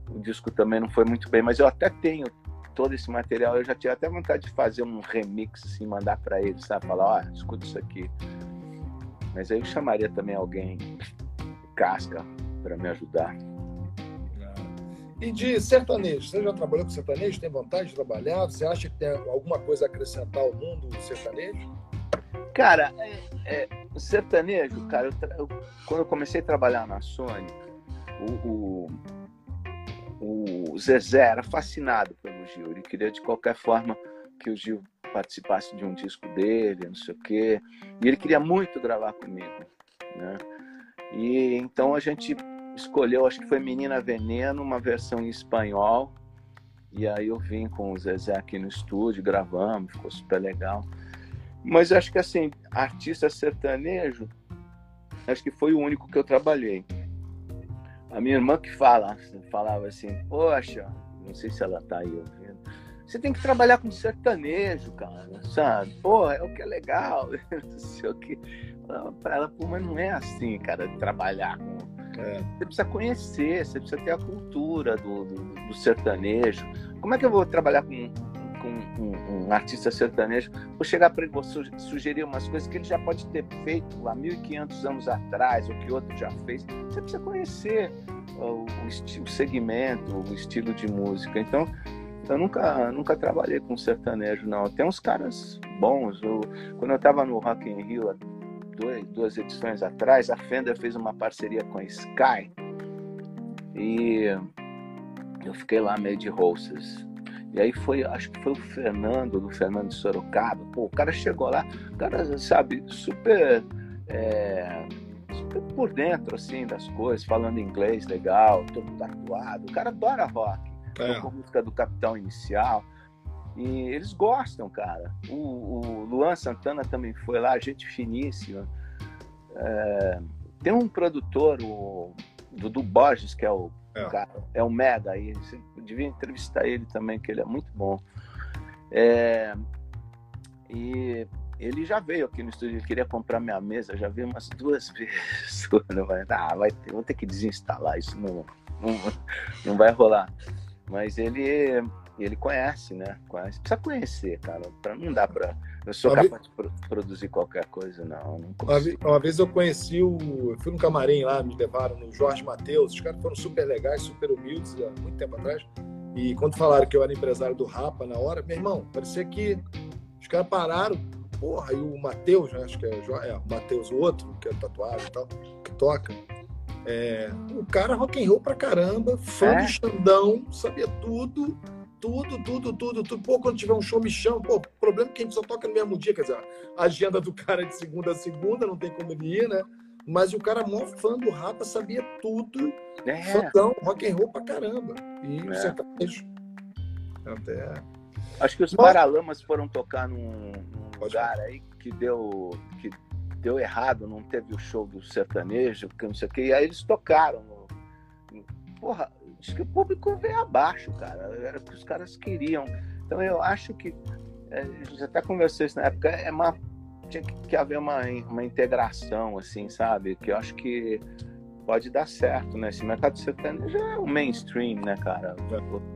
o disco também não foi muito bem. Mas eu até tenho todo esse material, eu já tive até vontade de fazer um remix, assim, mandar para ele, sabe? Falar, ó, oh, escuta isso aqui. Mas aí eu chamaria também alguém casca para me ajudar. E de sertanejo, você já trabalhou com sertanejo? Tem vontade de trabalhar? Você acha que tem alguma coisa a acrescentar ao mundo do sertanejo? Cara, é, é, o sertanejo, cara, eu, eu, quando eu comecei a trabalhar na Sony, o, o o Zezé era fascinado pelo Gil. Ele queria de qualquer forma que o Gil participasse de um disco dele, não sei o quê. E ele queria muito gravar comigo, né? E então a gente escolheu, acho que foi Menina Veneno, uma versão em espanhol. E aí eu vim com o Zezé aqui no estúdio, gravamos, ficou super legal. Mas acho que assim, artista sertanejo, acho que foi o único que eu trabalhei. A minha irmã que fala, falava assim, poxa, não sei se ela tá aí ouvindo, você tem que trabalhar com sertanejo, cara, sabe? Pô, é o que é legal, [laughs] não sei o que. Para ela, pô, mas não é assim, cara, trabalhar com. É. Você precisa conhecer, você precisa ter a cultura do, do, do sertanejo. Como é que eu vou trabalhar com com um, um, artista sertanejo, vou chegar para ele, vou sugerir umas coisas que ele já pode ter feito há 1.500 anos atrás, ou que outro já fez. Você precisa conhecer o, o, o segmento, o estilo de música. Então, eu nunca, nunca trabalhei com sertanejo, não. Tem uns caras bons. Eu, quando eu estava no Rock in Rio, duas, duas edições atrás, a Fender fez uma parceria com a Sky e eu fiquei lá meio de hostess. E aí foi, acho que foi o Fernando, do Fernando de Sorocaba. Pô, o cara chegou lá, o cara, sabe, super, é, super por dentro, assim, das coisas, falando inglês legal, todo tatuado. O cara adora rock. É. Com a música do Capitão Inicial. E eles gostam, cara. O, o Luan Santana também foi lá, gente finíssima. É, tem um produtor, o Dudu Borges, que é o é. Cara, é um mega aí. Você devia entrevistar ele também, que ele é muito bom. É, e ele já veio aqui no estúdio, ele queria comprar minha mesa, já veio umas duas [laughs] vezes. ah, vai ter, vou ter que desinstalar isso, não, não, não vai rolar. Mas ele ele conhece, né? Conhece. Precisa conhecer, cara. Pra, não dá pra. Eu sou uma capaz de produzir qualquer coisa, não. não uma, vez, uma, vez, eu conheci o. Eu fui no camarim lá, me levaram no Jorge Matheus. Os caras foram super legais, super humildes há muito tempo atrás. E quando falaram que eu era empresário do Rapa na hora, meu irmão, parecia que os caras pararam. Porra, e o Matheus, né? acho que é, é o Matheus, o outro, que é tatuado e tal, que toca. É, o cara rock and roll pra caramba, fã é? do Xandão, sabia tudo tudo, tudo, tudo, tudo. Pô, quando tiver um show, me chama. Pô, o problema é que a gente só toca no mesmo dia, quer dizer, a agenda do cara é de segunda a segunda, não tem como ele ir, né? Mas o cara, maior fã do Rapa, sabia tudo. É. Fãzão, rock and roll pra caramba. E é. sertanejo. Até... Acho que os Mas... Paralamas foram tocar num, num lugar aí que deu, que deu errado, não teve o show do sertanejo, que não sei o que, e aí eles tocaram. Porra, Acho que o público veio abaixo, cara. Era o que os caras queriam. Então eu acho que, é, a gente até conversou isso na época, é uma, tinha que haver uma, uma integração, assim, sabe? Que eu acho que pode dar certo, né? Esse mercado sertanejo já é o mainstream, né, cara?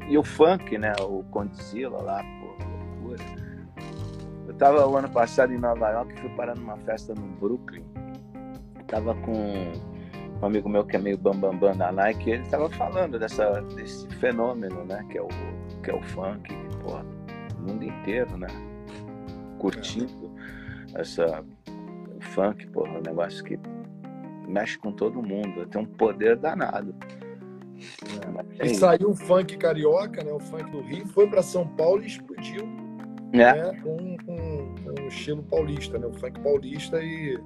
E o funk, né? O Condzilla lá, pô, loucura. Eu tava o ano passado em Nova York, fui parar numa festa no Brooklyn. Tava com um amigo meu que é meio bambambam bam, bam da Nike, ele estava falando dessa, desse fenômeno, né? Que é o, que é o funk, que, porra, o mundo inteiro, né? Curtindo essa o funk, porra, um negócio que mexe com todo mundo, tem um poder danado. É, e saiu o funk carioca, né? O funk do Rio, foi para São Paulo e explodiu. É. Né, com, com, com o estilo paulista, né? O funk paulista e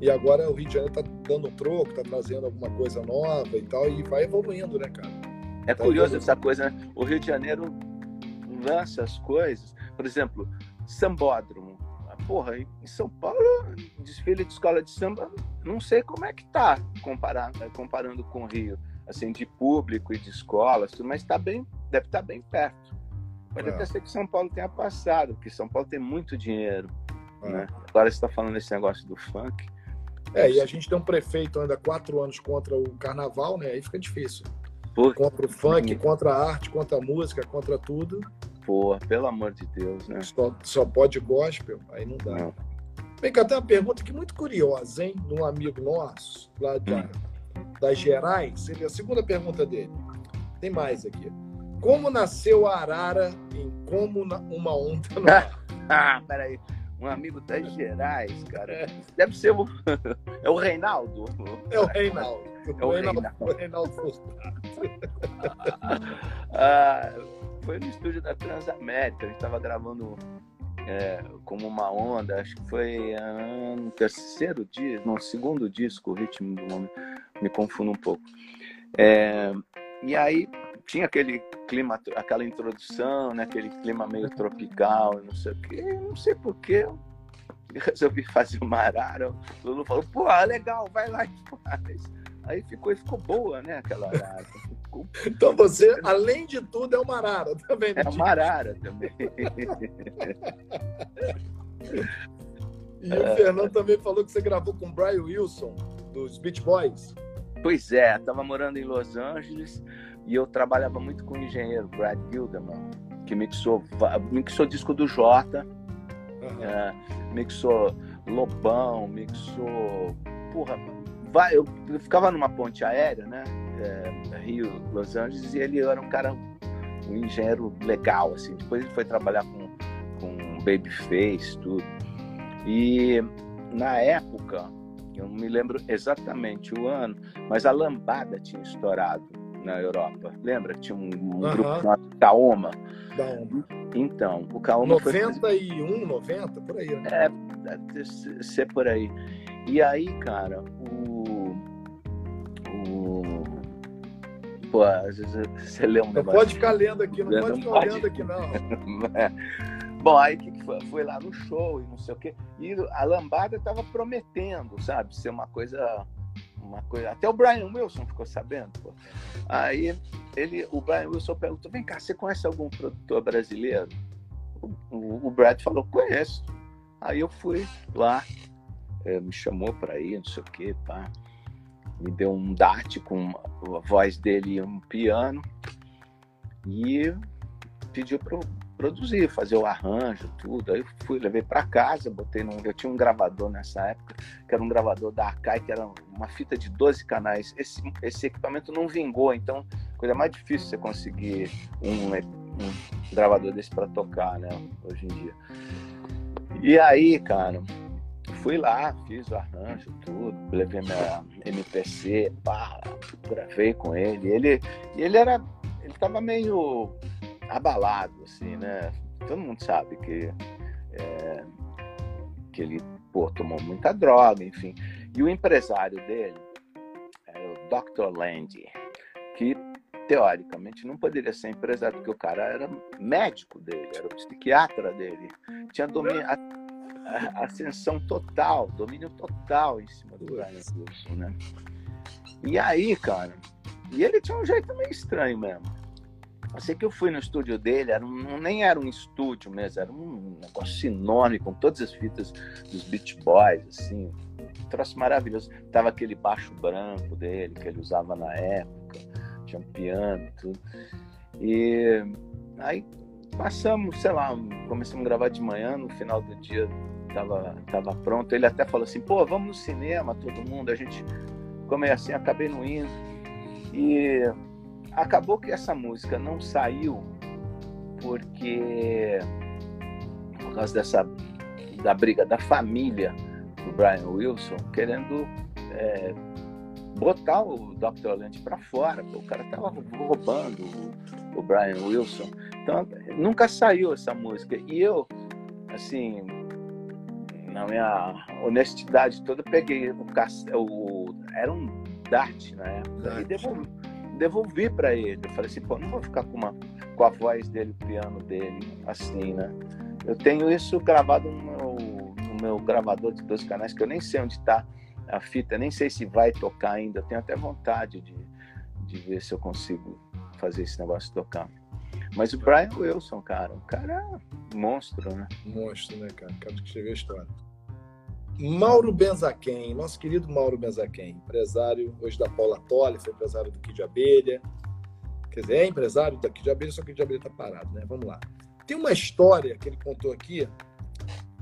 e agora o Rio de Janeiro está dando um troco, está trazendo alguma coisa nova e tal, e vai evoluindo, né, cara? É tá curioso evoluindo. essa coisa, né? O Rio de Janeiro lança as coisas, por exemplo, sambódromo. Ah, porra, em São Paulo, desfile de escola de samba, não sei como é que tá comparando, comparando com o Rio, assim, de público e de escolas, mas tá bem, deve estar tá bem perto. Pode é. até ser que São Paulo tenha passado, porque São Paulo tem muito dinheiro. É. Né? Agora você está falando desse negócio do funk. É, e a gente tem um prefeito anda quatro anos contra o carnaval, né? Aí fica difícil. Pô, contra o funk, contra a arte, contra a música, contra tudo. Pô, pelo amor de Deus, né? Só, só pode gospel, aí não dá. Não. Vem cá, tem uma pergunta aqui muito curiosa, hein? De um amigo nosso, lá da, hum. das Gerais. Seria a segunda pergunta dele. Tem mais aqui. Como nasceu a arara em Como uma Onda no Ar? [laughs] ah, peraí um amigo das Gerais, cara. É. Deve ser o. [laughs] É o Reinaldo. É o Reinaldo. É o Reinaldo. Reinaldo [laughs] ah, foi no estúdio da Transamérica. A gente estava gravando é, como uma onda. Acho que foi ah, no terceiro dia, no segundo disco, o ritmo do nome. Me confundo um pouco. É, e aí tinha aquele clima, aquela introdução, né? aquele clima meio tropical, não sei o quê. Não sei porquê, resolvi fazer uma arara. O Lulu falou, pô, legal, vai lá e faz. Aí ficou, ficou boa, né, aquela arara. Ficou... [laughs] Então você, [laughs] além de tudo, é uma arara também. Tá é uma arara também. [laughs] e o Fernando também falou que você gravou com o Brian Wilson, dos Beach Boys. Pois é, estava morando em Los Angeles e eu trabalhava muito com o engenheiro Brad Gilderman, que mixou, mixou disco do Jota, uhum. é, mixou Lobão, mixou. Porra, vai, eu, eu ficava numa ponte aérea, né? É, Rio, Los Angeles, e ele era um cara, um engenheiro legal, assim. Depois ele foi trabalhar com, com Babyface, tudo. E na época, eu não me lembro exatamente o ano, mas a lambada tinha estourado na Europa. Lembra? Tinha um, um uhum. grupo chamado Kaoma. Então, o Kaoma 91, foi... 90, por aí, né? É, deve ser por aí. E aí, cara, o. o pô, às vezes você lê um não negócio. Não pode ficar lendo aqui, não, não pode ficar olhando aqui, não. [laughs] é. Bom, aí que, que foi? Fui lá no show e não sei o quê. E a lambada estava prometendo, sabe, ser uma coisa. Uma coisa. Até o Brian Wilson ficou sabendo. Pô. Aí ele, o Brian Wilson perguntou: vem cá, você conhece algum produtor brasileiro? O, o, o Brad falou: conheço. Aí eu fui lá, é, me chamou para ir, não sei o quê, pá. Me deu um DAT com a voz dele e um piano. E pediu para produzir, fazer o arranjo, tudo. Aí fui, levei para casa, botei num. Eu tinha um gravador nessa época, que era um gravador da Akai, que era uma fita de 12 canais. Esse, esse equipamento não vingou, então, coisa mais difícil você conseguir um, um gravador desse para tocar, né? Hoje em dia. E aí, cara, fui lá, fiz o arranjo, tudo, levei minha MPC, pá, gravei com ele. Ele, ele era. Ele tava meio abalado, assim, né? Todo mundo sabe que, é, que ele pô, tomou muita droga, enfim. E o empresário dele era o Dr. Landy, que teoricamente não poderia ser empresário, porque o cara era médico dele, era o psiquiatra dele. Tinha domínio, ascensão total, domínio total em cima do Brian Wilson, né? E aí, cara, e ele tinha um jeito meio estranho mesmo. Eu sei que eu fui no estúdio dele, era um, nem era um estúdio mesmo, era um negócio enorme, com todas as fitas dos Beach Boys, assim, um troço maravilhoso. Tava aquele baixo branco dele, que ele usava na época, tinha um piano e tudo. E aí passamos, sei lá, começamos a gravar de manhã, no final do dia tava, tava pronto. Ele até falou assim, pô, vamos no cinema, todo mundo. A gente, como é assim, acabei não indo. E acabou que essa música não saiu porque por causa dessa da briga da família do Brian Wilson querendo é, botar o Dr. Lynch para fora, o cara tava roubando o, o Brian Wilson, então nunca saiu essa música. E eu assim na minha honestidade toda peguei o, o era um Dart na época e devolvi devolvi para ele. Eu falei assim, pô, não vou ficar com, uma, com a voz dele, o piano dele, assim, né? Eu tenho isso gravado no meu, no meu gravador de dois canais, que eu nem sei onde está a fita, nem sei se vai tocar ainda. Eu tenho até vontade de, de ver se eu consigo fazer esse negócio tocar. Mas o Brian Wilson, cara, o cara monstro, né? Monstro, né, cara? Cara que escreveu a história. Mauro Benzaquem, nosso querido Mauro Benzaquem, empresário hoje da Paula Tolle, foi empresário do Kid Abelha. Quer dizer, é empresário da Kid Abelha, só que o Kid Abelha está parado, né? Vamos lá. Tem uma história que ele contou aqui,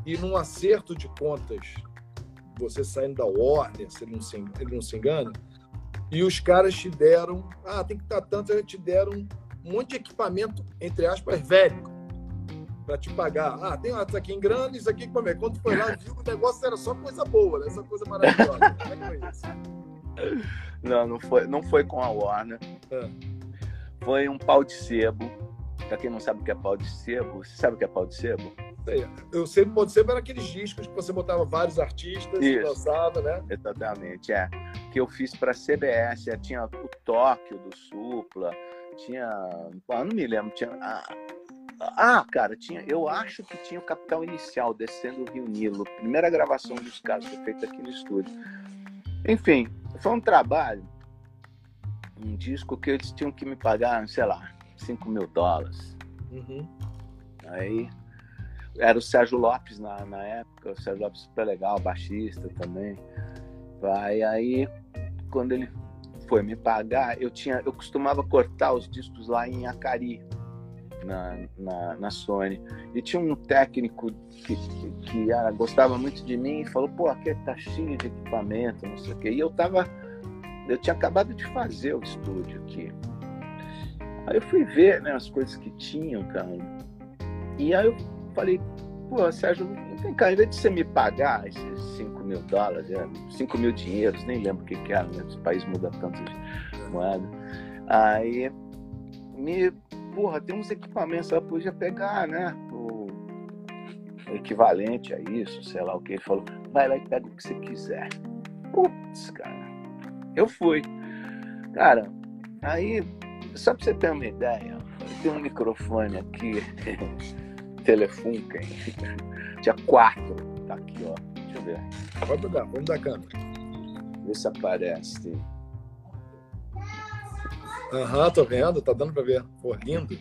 e num acerto de contas, você saindo da Warner, se ele não se, ele não se engana, e os caras te deram, ah, tem que estar tanto, eles te deram um monte de equipamento, entre aspas, velho para te pagar. Ah, tem isso aqui em grana, isso aqui como é? Quando foi lá, viu o negócio era só coisa boa, né? Essa coisa maravilhosa. Como é que foi isso? Não, não foi, não foi com a Warner. Ah. Foi um pau de sebo. Pra quem não sabe o que é pau de sebo, você sabe o que é pau de sebo? Eu sei que pau de sebo era aqueles discos que você botava vários artistas Isso. e lançava, né? Exatamente, é. Que eu fiz para CBS, tinha o Tóquio do Supla, tinha. Pô, não me lembro, tinha. Ah, Ah, cara, tinha, eu acho que tinha o Capital Inicial descendo o Rio Nilo. Primeira gravação dos caras foi feita aqui no estúdio. Enfim, foi um trabalho, um disco que eles tinham que me pagar, sei lá, 5 mil dólares. Uhum. Aí era o Sérgio Lopes na, na época, o Sérgio Lopes super legal, baixista também. Vai aí, quando ele foi me pagar, eu tinha, eu costumava cortar os discos lá em Acari, na, na, na Sony. E tinha um técnico que, que, que ah, gostava muito de mim e falou, pô, aqui tá cheio de equipamento, não sei o quê. E eu tava, eu tinha acabado de fazer o estúdio aqui. Aí eu fui ver né, as coisas que tinham, cara. E aí eu falei, pô, Sérgio, vem cá, em vez de você me pagar esses 5 mil dólares, 5 é, mil dinheiros, nem lembro o que, que era, né? Esse país muda tanto de moeda. Aí me, porra, tem uns equipamentos, eu podia pegar, né? O, equivalente a isso, sei lá o que. Ele falou, vai lá e pega o que você quiser. Putz, cara. Eu fui. Cara, aí, só pra você ter uma ideia, tem um microfone aqui. [laughs] Telefunken. Tinha quatro. Tá aqui, ó. Deixa eu ver. Pode dar, vamos dar câmera. Vê se aparece. Aham, uhum, tô vendo, tá dando pra ver. Pô, lindo.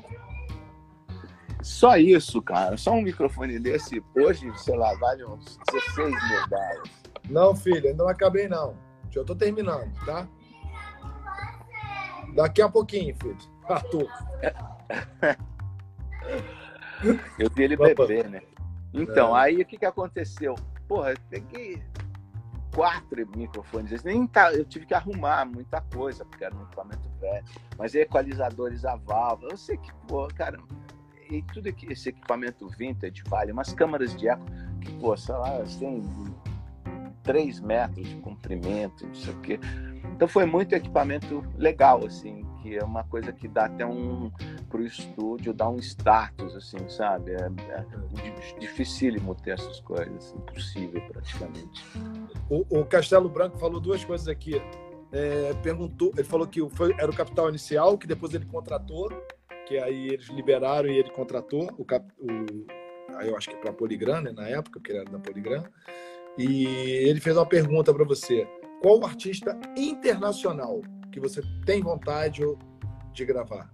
Só isso, cara. Só um microfone desse, hoje, sei lá, vale uns 16 mil dólares. Não, filho, ainda não acabei, não. Já tô terminando, tá? Daqui a pouquinho, filho. Arthur. [laughs] Eu vi ele beber, né? Então, é. aí o que, que aconteceu? Porra, eu peguei quatro microfones. Nem tá, eu tive que arrumar muita coisa, porque era um equipamento velho. Mas equalizadores a válvula. Eu sei que, pô, cara, e tudo esse equipamento vintage vale. Umas câmaras de eco que, pô, sei lá, tem 3 metros de comprimento, não sei o quê. Então foi muito equipamento legal, assim, que é uma coisa que dá até um pro estúdio, dá um status, assim, sabe? É, é dificílimo ter essas coisas, impossível praticamente. O, o Castelo Branco falou duas coisas aqui. É, perguntou, ele falou que foi, era o capital inicial, que depois ele contratou, que aí eles liberaram e ele contratou o, cap, o aí eu acho que para Poligram, né, na época, porque ele era da Poligram. E ele fez uma pergunta para você qual artista internacional que você tem vontade de gravar?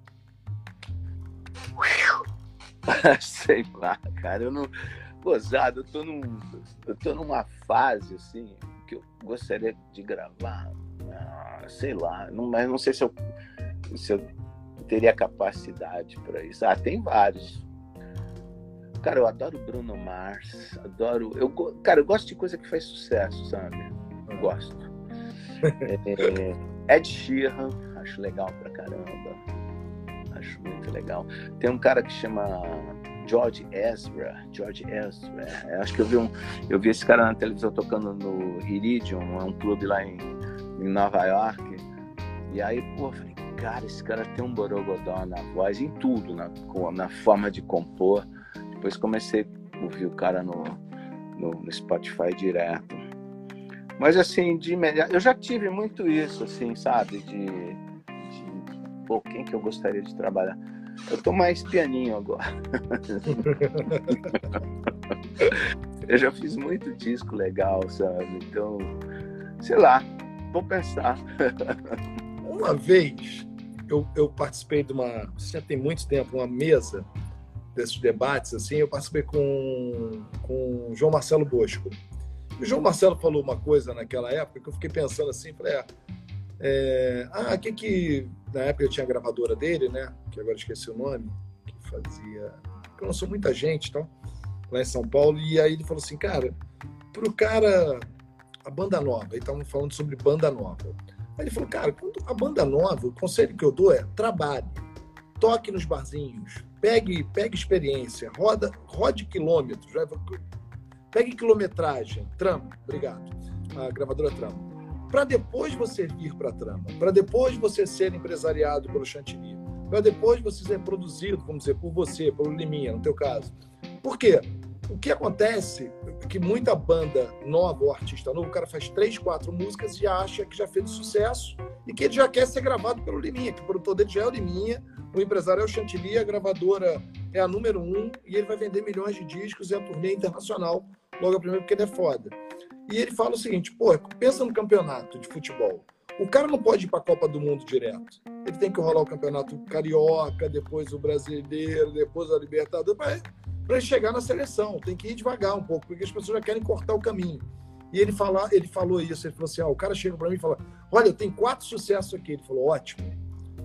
[laughs] Sei lá, cara, eu não. Gozado, eu tô, num, eu tô numa fase assim que eu gostaria de gravar. Ah, sei lá, não, mas não sei se eu, se eu teria capacidade para isso. Ah, tem vários. Cara, eu adoro Bruno Mars, adoro. Eu, cara, eu gosto de coisa que faz sucesso, sabe? Eu gosto. É, Ed Sheeran, acho legal pra caramba. Acho muito legal. Tem um cara que chama George Ezra. George Ezra. É, acho que eu vi, um, eu vi esse cara na televisão tocando no Iridium, é um clube lá em, em Nova York. E aí, pô, eu falei, cara, esse cara tem um borogodó na voz, em tudo, na, na forma de compor. Depois comecei a ouvir o cara no, no, no Spotify direto. Mas assim, de imediato, eu já tive muito isso, assim, sabe? De, de pô, quem que eu gostaria de trabalhar? Eu tô mais pianinho agora. [laughs] eu já fiz muito disco legal, sabe? Então, sei lá, vou pensar. [laughs] uma vez eu, eu participei de uma, já tem muito tempo, uma mesa desses debates, assim, eu participei com, com o João Marcelo Bosco. O João Marcelo falou uma coisa naquela época que eu fiquei pensando assim, falei, ah, é, ah, que que na época eu tinha a gravadora dele, né? Que agora esqueci o nome, que fazia, que lançou muita gente, então, lá em São Paulo. E aí ele falou assim, cara, pro cara a banda nova, aí estavam falando sobre banda nova. Aí ele falou, cara, a banda nova, o conselho que eu dou é trabalhe, toque nos barzinhos, pegue, pegue experiência, roda, rode quilômetros, Pegue quilometragem, trama, obrigado, a gravadora trama. Para depois você vir para a trama, para depois você ser empresariado pelo Chantilly, para depois você ser produzido, vamos dizer, por você, pelo Liminha, no teu caso. Por quê? O que acontece é que muita banda nova ou artista novo, o cara faz três, quatro músicas e acha que já fez sucesso e que ele já quer ser gravado pelo Liminha, que o produtor dele já é o Liminha, O empresário é o Chantilly, a gravadora é a número um e ele vai vender milhões de discos e a turnê internacional logo a primeira porque ele é foda. E ele fala o seguinte, pô, pensa no campeonato de futebol. O cara não pode ir para a Copa do Mundo direto. Ele tem que rolar o campeonato carioca, depois o brasileiro, depois a Libertadores, para chegar na seleção. Tem que ir devagar um pouco, porque as pessoas já querem cortar o caminho. E ele, fala, ele falou isso, ele falou assim: ó, o cara chega para mim e fala: Olha, tem quatro sucessos aqui. Ele falou: Ótimo.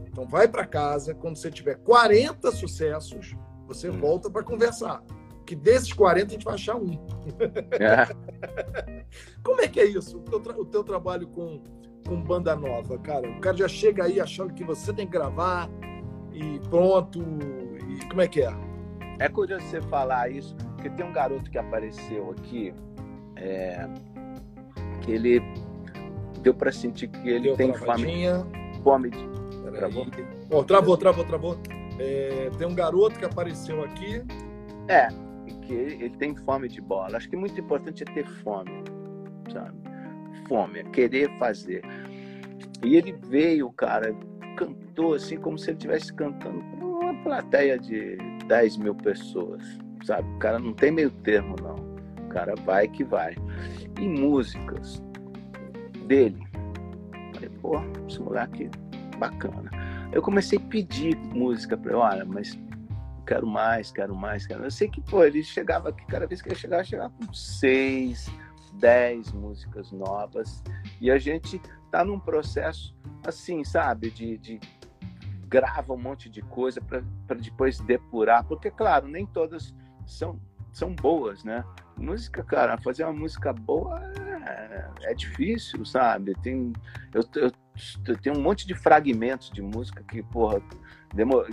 Então vai para casa, quando você tiver 40 sucessos, você hum. volta para conversar. Que desses 40 a gente vai achar um. É. [laughs] Como é que é isso? O teu, o teu trabalho com, com banda nova, cara? O cara já chega aí achando que você tem que gravar e pronto. E como é que é? É curioso você falar isso, porque tem um garoto que apareceu aqui. É, que ele deu para sentir que ele deu tem fome, fome de. Travou? Oh, travou, travou, travou. É, tem um garoto que apareceu aqui. É, que ele tem fome de bola. Acho que muito importante é ter fome, sabe? Fome, é querer fazer. E ele veio, cara, cantou assim como se ele estivesse cantando uma plateia de 10 mil pessoas, sabe? O cara não tem meio termo, não. O cara vai que vai e músicas dele. Falei, pô, esse moleque bacana. Eu comecei a pedir música para ele, olha, mas quero mais, quero mais, quero. Eu sei que, pô, ele chegava aqui, cada vez que ele chegava, chegava com seis, dez músicas novas. E a gente tá num processo assim, sabe, de, de grava um monte de coisa para depois depurar, porque claro, nem todas são são boas, né? Música, cara, fazer uma música boa é, é difícil, sabe? Tem, eu, eu, eu, tenho um monte de fragmentos de música que, porra,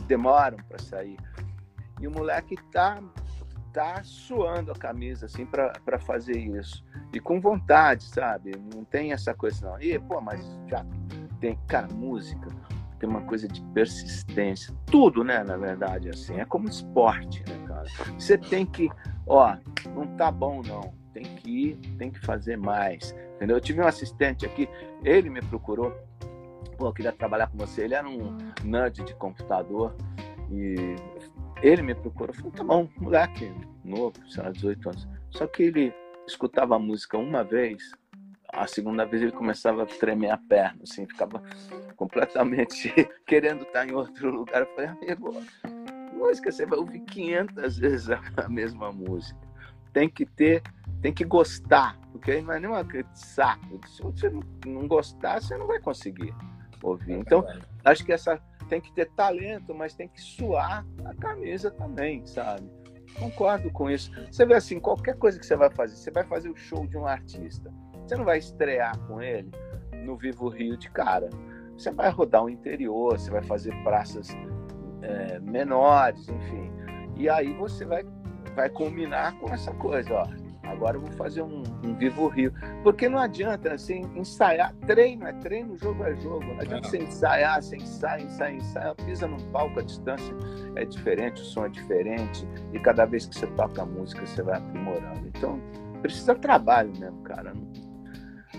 demoram para sair. E o moleque tá, tá suando a camisa, assim, para fazer isso. E com vontade, sabe? Não tem essa coisa, não. E, pô, mas já tem, cara, música tem uma coisa de persistência. Tudo, né, na verdade, assim, é como esporte, né, cara? Você tem que, ó, não tá bom não, tem que ir, tem que fazer mais, entendeu? Eu tive um assistente aqui, ele me procurou, pô, eu queria trabalhar com você, ele era um nerd de computador e ele me procurou, falou, tá bom, moleque novo, sei lá, 18 anos, só que ele escutava a música uma vez, a segunda vez ele começava a tremer a perna, assim, ficava completamente [laughs] querendo estar em outro lugar. Eu falei, amigo, música você vai ouvir 500 vezes [laughs] a mesma música. Tem que ter, tem que gostar, porque não é saco. Se você não gostar, você não vai conseguir ouvir. Então, acho que essa tem que ter talento, mas tem que suar a camisa também, sabe? Concordo com isso. Você vê assim, qualquer coisa que você vai fazer, você vai fazer o show de um artista você não vai estrear com ele no Vivo Rio de cara. Você vai rodar o interior, você vai fazer praças é, menores, enfim. E aí você vai, vai combinar com essa coisa, ó. Agora eu vou fazer um, um Vivo Rio. Porque não adianta assim, ensaiar, treino é treino, jogo é jogo. Não adianta você ensaiar, você ensaia, ensaia, ensaia, pisa num palco, a distância é diferente, o som é diferente, e cada vez que você toca a música, você vai aprimorando. Então, precisa trabalho mesmo, cara. Não,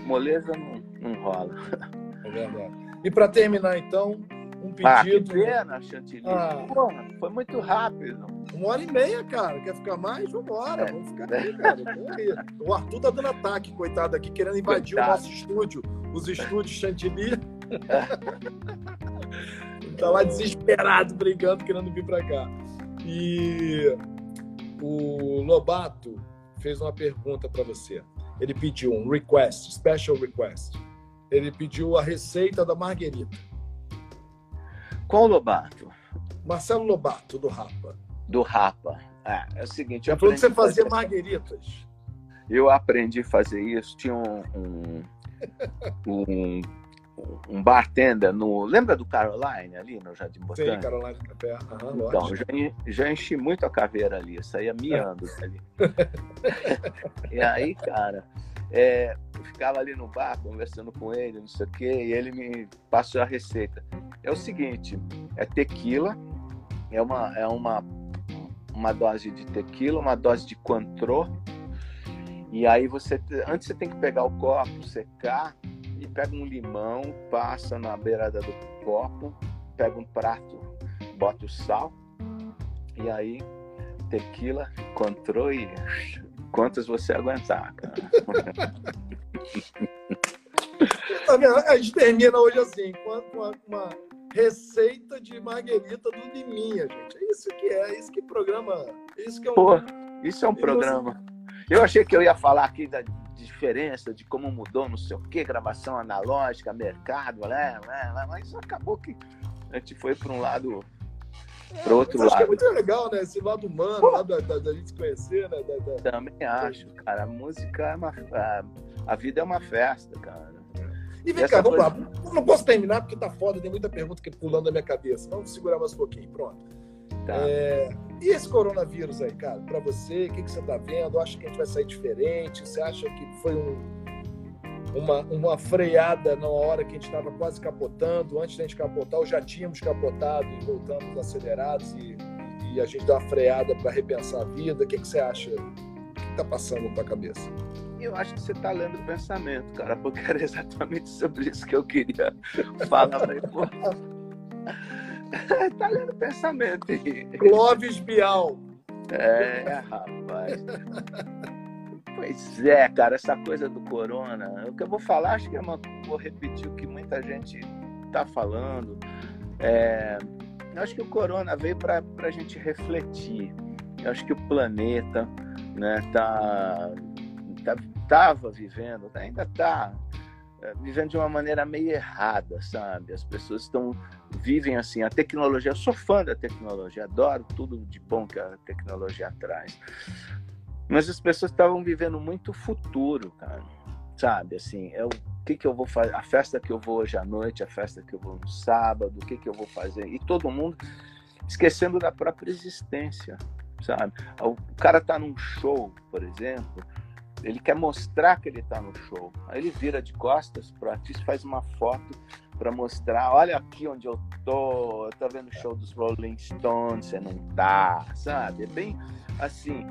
moleza não, não rola. [laughs] É verdade. E para terminar, então, um pedido. Ah, que pena, Chantilly. Ah. Porra, foi muito rápido. Uma hora e meia, cara. Quer ficar mais? Vambora. É. Vamos ficar aqui, cara. O Arthur tá dando ataque, coitado, aqui, querendo invadir coitado. o nosso estúdio. Os estúdios Chantilly. [laughs] tá lá desesperado, brigando, querendo vir para cá. E o Lobato fez uma pergunta para você ele pediu um request, special request. Ele pediu a receita da marguerita. Qual Lobato? Marcelo Lobato, do Rapa. Do Rapa. Ah, é o seguinte. Eu falou que você fazia fazer... margueritas. Eu aprendi a fazer isso. Tinha um, um, [laughs] um um bartender no. Lembra do Caroline ali no Jardim Botânico? Sim, Caroline Café. Uhum, então, já, já, enchi muito a caveira ali, eu saía miando ali. [laughs] e aí, cara, é, eu ficava ali no bar conversando com ele, não sei o quê, e ele me passou a receita. É o seguinte: é tequila, é uma, é uma, uma dose de tequila, uma dose de Cointreau. E aí você, antes você tem que pegar o copo, secar, e pega um limão, passa na beirada do copo, pega um prato bota o sal, e aí tequila, control e quantas você aguentar, cara. [laughs] Tá a gente termina hoje assim, com uma, uma, receita de marguerita do Liminha, gente. É isso que é, é isso que programa. É isso que é um, Pô, isso é um programa. Eu achei que eu ia falar aqui da diferença de como mudou, não sei o que, gravação analógica, mercado, né, né, mas acabou que a gente foi para um lado para outro lado. Acho que é muito legal, né? Esse lado humano, Pô, lado da, da, da, gente se conhecer, né? Da, Também acho, cara. A música é uma. A, a vida é uma festa, cara. E vem e cá, vamos coisa... lá. Não posso terminar porque tá foda, tem muita pergunta que pulando na minha cabeça. Vamos segurar mais um pouquinho, pronto. Tá. É... E esse coronavírus aí, cara, para você, o que, que você tá vendo? Acha que a gente vai sair diferente? Você acha que foi um, uma, uma freada na hora que a gente estava quase capotando? Antes da gente capotar, ou já tínhamos capotado e voltamos acelerados e, e a gente deu uma freada para repensar a vida? O que, que você acha? O que está passando na tua cabeça? Eu acho que você está lendo o pensamento, cara, porque era [laughs] exatamente sobre isso que eu queria falar. [laughs] [laughs] Tá lendo o pensamento aí. Clóvis Bial. É, rapaz. Pois é, cara, essa coisa do corona, o que eu vou falar, acho que é uma, vou repetir o que muita gente está falando. É, eu acho que o corona veio para a gente refletir. Eu acho que o planeta né, tá, tá, tava vivendo, ainda está é, vivendo de uma maneira meio errada, sabe? As pessoas estão vivem assim. A tecnologia, eu sou fã da tecnologia, adoro tudo de bom que a tecnologia traz. Mas as pessoas estavam vivendo muito futuro, cara. Sabe, assim, é o que que eu vou fazer, a festa que eu vou hoje à noite, a festa que eu vou no sábado, o que que eu vou fazer. E todo mundo esquecendo da própria existência, sabe? O cara tá num show, por exemplo, ele quer mostrar que ele está no show. Aí ele vira de costas para o artista, faz uma foto para mostrar, olha aqui onde eu tô, eu tô vendo o show dos Rolling Stones, você não tá, sabe? É bem assim,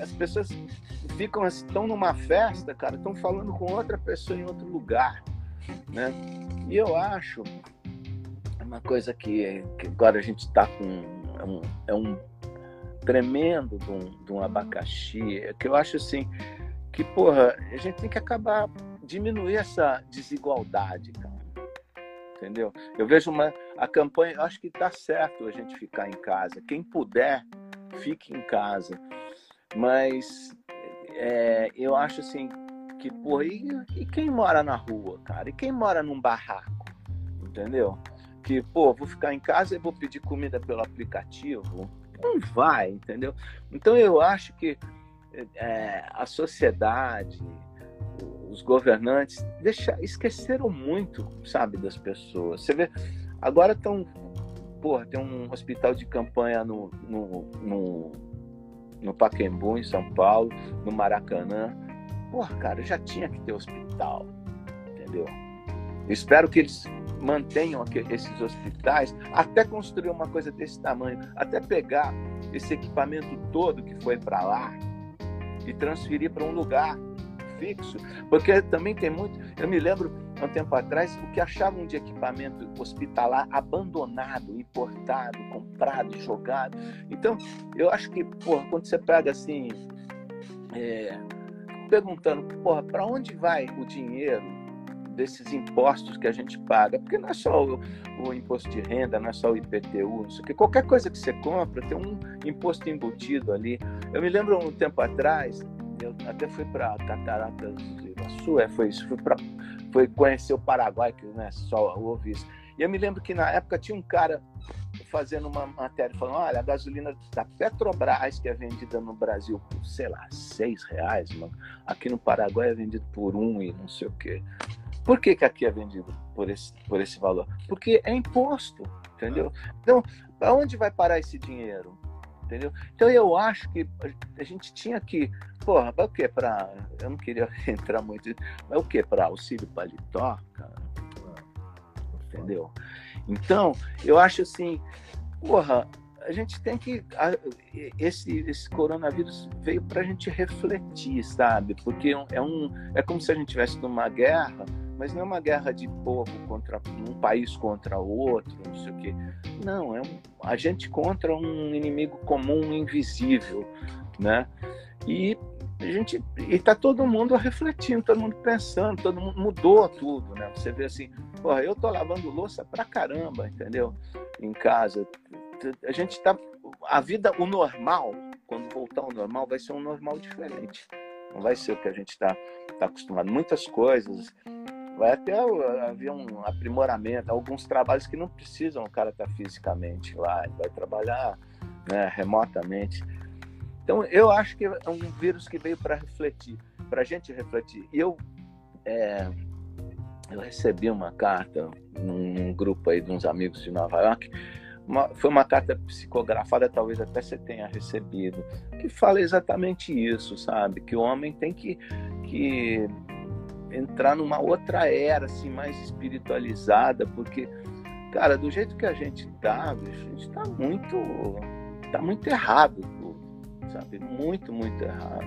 as pessoas ficam estão numa festa, cara, estão falando com outra pessoa em outro lugar, né? E eu acho uma coisa que, que agora a gente está com é um, é um tremendo de um, de um abacaxi, que eu acho assim que, porra, a gente tem que acabar diminuir essa desigualdade, cara. Entendeu? Eu vejo uma a campanha, acho que tá certo a gente ficar em casa. Quem puder, fique em casa. Mas é, eu acho assim que, porra, e, e quem mora na rua, cara? E quem mora num barraco? Entendeu? Que, pô, vou ficar em casa e vou pedir comida pelo aplicativo. Não vai, entendeu? Então eu acho que é, a sociedade, os governantes deixa, esqueceram muito, sabe, das pessoas. Você vê, agora estão, porra, tem um hospital de campanha no, no, no, no Paquembu, em São Paulo, no Maracanã. Porra, cara, já tinha que ter hospital, entendeu? Eu espero que eles mantenham esses hospitais até construir uma coisa desse tamanho, até pegar esse equipamento todo que foi para lá, e transferir para um lugar fixo, porque também tem muito. Eu me lembro há um tempo atrás o que achavam de equipamento hospitalar abandonado, importado, comprado, jogado. Então, eu acho que, porra, quando você pega assim, é, perguntando, porra, para onde vai o dinheiro desses impostos que a gente paga, porque não é só o, o, imposto de renda, não é só o IPTU, não sei o que. Qualquer coisa que você compra tem um imposto embutido ali. Eu me lembro um tempo atrás, eu até fui para Cataratas do Iguaçu, é, foi isso, fui para foi conhecer o Paraguai, que não é só ouvi isso. E eu me lembro que na época tinha um cara fazendo uma matéria falando, olha, a gasolina da Petrobras, que é vendida no Brasil por, sei lá, seis reais, mano, aqui no Paraguai é vendido por um e não sei o quê. Por que, que aqui é vendido por esse, por esse valor? Porque é imposto, entendeu? Então, aonde vai parar esse dinheiro? Entendeu? Então eu acho que a gente tinha que, porra, para o quê? Para, eu não queria [laughs] entrar muito, mas o quê? Para auxílio paletó, cara? Entendeu? Então, eu acho assim, porra, a gente tem que. Esse, esse coronavírus veio para a gente refletir, sabe? Porque é um. É como se a gente estivesse numa guerra mas não é uma guerra de povo contra um país contra outro, não sei o quê. Não, é um, a gente contra um inimigo comum invisível, né? E a gente e tá todo mundo refletindo, todo mundo pensando, todo mundo mudou tudo, né? Você vê assim, porra, eu tô lavando louça pra caramba, entendeu? Em casa. A gente tá a vida, o normal, quando voltar ao normal, vai ser um normal diferente. Não vai ser o que a gente está tá acostumado. Muitas coisas. Vai até haver um aprimoramento, alguns trabalhos que não precisam o cara estar tá fisicamente lá, ele vai trabalhar né, remotamente. Então, eu acho que é um vírus que veio para refletir, para a gente refletir. Eu, é, eu recebi uma carta num, num grupo aí de uns amigos de Nova York, uma, foi uma carta psicografada, talvez até você tenha recebido, que fala exatamente isso, sabe? Que o homem tem que, que entrar numa outra era, assim, mais espiritualizada, porque, cara, do jeito que a gente tá, a gente tá muito, tá muito errado sabe? Muito, muito errado.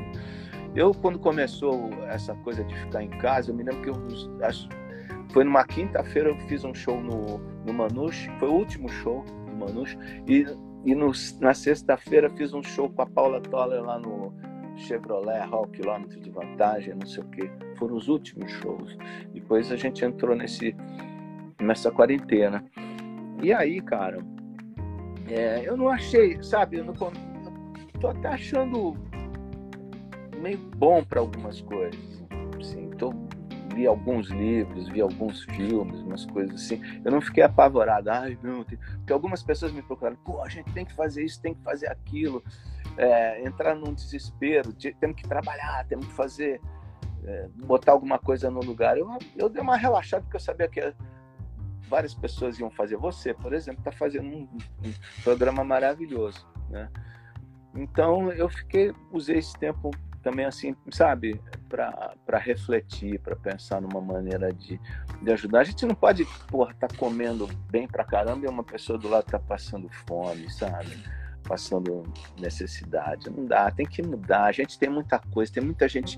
Eu, quando começou essa coisa de ficar em casa, eu me lembro que eu acho, foi numa quinta-feira eu fiz um show no, no Manus, foi o último show Manus. E, e no, na sexta-feira fiz um show com a Paula Toller lá no Chevrolet, Hall Quilômetro de Vantagem, não sei o que. Foram os últimos shows. Depois a gente entrou nesse, nessa quarentena. E aí, cara, é, eu não achei, sabe, eu não, tô até achando meio bom para algumas coisas. Assim, tô vi alguns livros, vi alguns filmes, umas coisas assim. Eu não fiquei apavorado, ai não, tem... porque algumas pessoas me procuraram, pô, a gente tem que fazer isso, tem que fazer aquilo, é, entrar num desespero, de, temos que trabalhar, temos que fazer, é, botar alguma coisa no lugar. Eu, eu dei uma relaxada porque eu sabia que várias pessoas iam fazer. Você, por exemplo, está fazendo um, um programa maravilhoso, né? Então eu fiquei, usei esse tempo também assim, sabe, para refletir, para pensar numa maneira de, de ajudar. A gente não pode, porra, tá comendo bem pra caramba e uma pessoa do lado tá passando fome, sabe? Passando necessidade. Não dá, tem que mudar. A gente tem muita coisa, tem muita gente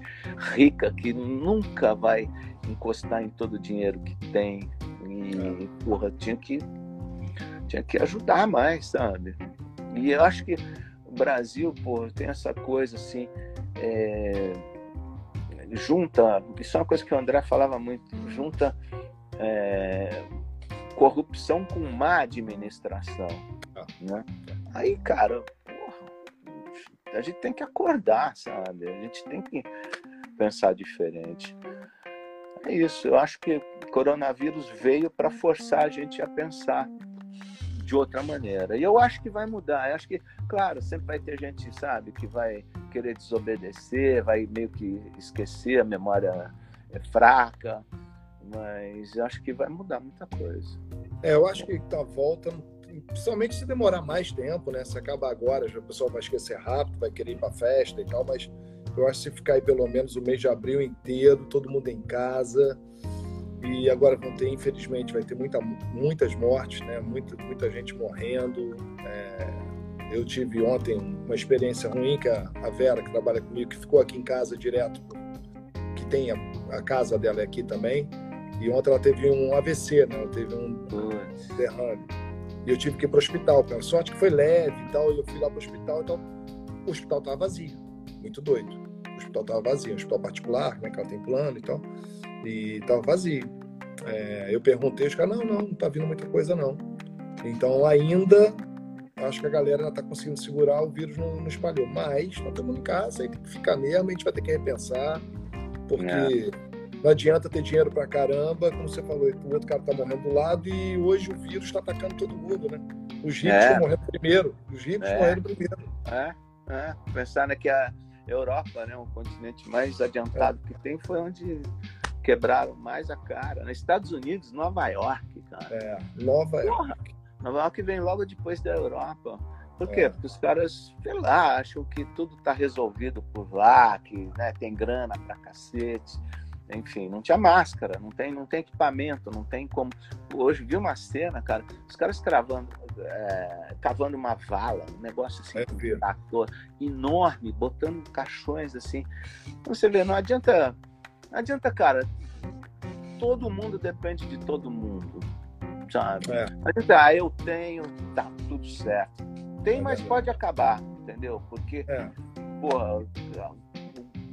rica que nunca vai encostar em todo o dinheiro que tem. E, porra, tinha que, tinha que ajudar mais, sabe? E eu acho que o Brasil, porra, tem essa coisa assim é, junta, isso é uma coisa que o André falava muito, junta é, corrupção com má administração. Ah. Né? Aí, cara, porra, a gente tem que acordar, sabe? A gente tem que pensar diferente. É isso, eu acho que o coronavírus veio para forçar a gente a pensar de outra maneira. E eu acho que vai mudar. Eu acho que, claro, sempre vai ter gente, sabe, que vai querer desobedecer, vai meio que esquecer, a memória é fraca, mas acho que vai mudar muita coisa. É, eu acho que tá volta, principalmente se demorar mais tempo, né? Se acabar agora, já o pessoal vai esquecer rápido, vai querer ir para festa e tal, mas eu acho que se ficar aí pelo menos o mês de abril inteiro, todo mundo em casa, e agora vão ter, infelizmente, vai ter muita, muitas mortes, né? Muita, muita gente morrendo. É... Eu tive ontem uma experiência ruim que a, Vera, que trabalha comigo, que ficou aqui em casa direto, que tem a, a casa dela aqui também. E ontem ela teve um AVC, né? Ela teve um derrame. E eu tive que ir para o hospital. Pela sorte que foi leve e tal. E eu fui lá para o hospital, então o hospital estava vazio. Muito doido. O hospital estava vazio, um hospital particular, né? Que ela tem plano e tal e estava vazio. É, eu perguntei, os caras, não, não, não está vindo muita coisa não. Então ainda acho que a galera está conseguindo segurar, o vírus não, não espalhou. Mas nós estamos em casa, aí tem que ficar mesmo, a gente vai ter que repensar, porque é. Não adianta ter dinheiro pra caramba, como você falou, o outro cara tá morrendo do lado e hoje o vírus está atacando todo mundo, né? Os ricos estão é. morrendo primeiro, os ricos é. morrendo primeiro. É, é. Pensando que a Europa, né, o continente mais adiantado é. que tem, foi onde quebraram mais a cara. Nos Estados Unidos, Nova York, cara. É, Nova York. Nova York vem logo depois da Europa. Por quê? É. Porque os caras, sei lá, acham que tudo tá resolvido por lá, que né, tem grana pra cacete. Enfim, não tinha máscara, não tem, não tem equipamento, não tem como. Hoje vi uma cena, cara, os caras cravando, é, cavando uma vala, um negócio assim, é, um enorme, botando caixões assim. Então, você vê, não adianta não adianta, cara, todo mundo depende de todo mundo, sabe? É. Mas, ah, eu tenho, tá tudo certo. Tem, mas pode acabar, entendeu? Porque, é. porra,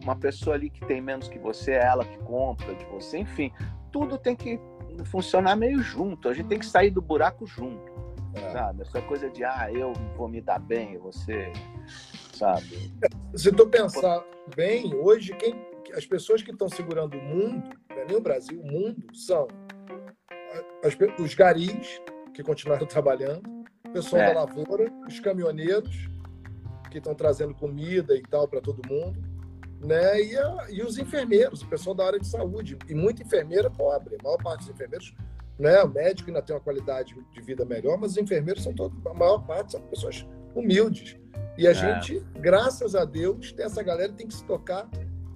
uma pessoa ali que tem menos que você, é ela que compra de você, enfim, tudo tem que funcionar meio junto. A gente tem que sair do buraco junto, é. sabe? Essa coisa de, ah, eu vou me dar bem, você, sabe? Se tu pensar bem, hoje quem, as pessoas que estão segurando o mundo, não é nem o Brasil, o mundo, são as, os garis, que continuaram [laughs] trabalhando, o pessoal é. da lavoura, os caminhoneiros, que estão trazendo comida e tal para todo mundo, né? E, a, e, os enfermeiros, o pessoal da área de saúde. E muita enfermeira pobre. A maior parte dos enfermeiros, né? O médico ainda tem uma qualidade de vida melhor, mas os enfermeiros são todos, a maior parte são pessoas humildes. E a é. gente, graças a Deus, tem essa galera tem que se tocar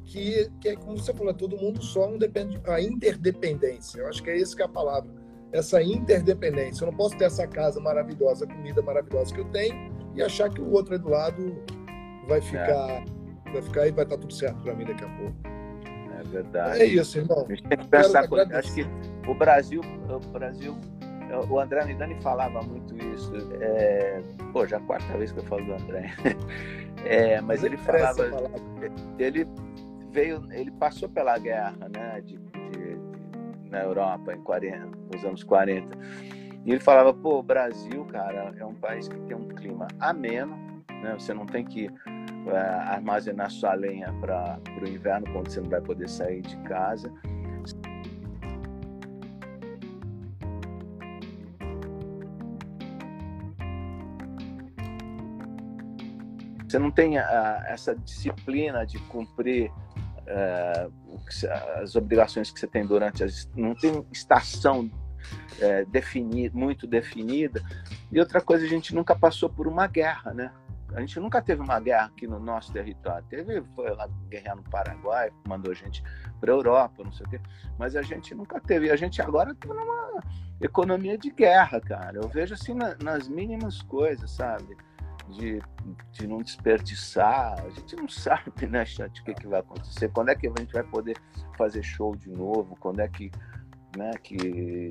que, que é como você falou, todo mundo só um depende, a interdependência. Eu acho que é isso que é a palavra. Essa interdependência. Eu não posso ter essa casa maravilhosa, comida maravilhosa que eu tenho e achar que o outro aí do lado vai ficar é vai ficar e vai estar tudo certo para mim daqui a pouco. É verdade. É isso, irmão. A gente tem que pensar, acho que o Brasil, o Brasil, o André Midani falava muito isso. É, pô, já é a quarta vez que eu falo do André. [laughs] É, mas ele falava, ele veio, ele passou pela guerra, né, de, de, na Europa em 40, nos anos 40. E ele falava, pô, o Brasil, cara, é um país que tem um clima ameno, né? Você não tem que é, armazenar sua lenha para o inverno, quando você não vai poder sair de casa. Você não tem uh, essa disciplina de cumprir uh, as obrigações que você tem durante as. Não tem estação uh, definida, muito definida. E outra coisa, a gente nunca passou por uma guerra, né? A gente nunca teve uma guerra aqui no nosso território. Teve, foi lá guerrear no Paraguai, mandou gente para Europa, não sei o quê. Mas a gente nunca teve. A gente agora está numa economia de guerra, cara. Eu vejo assim na, nas mínimas coisas, sabe? De, de não desperdiçar. A gente não sabe, né, Chante, o que, que vai acontecer. Quando é que a gente vai poder fazer show de novo? Quando é que, né, que,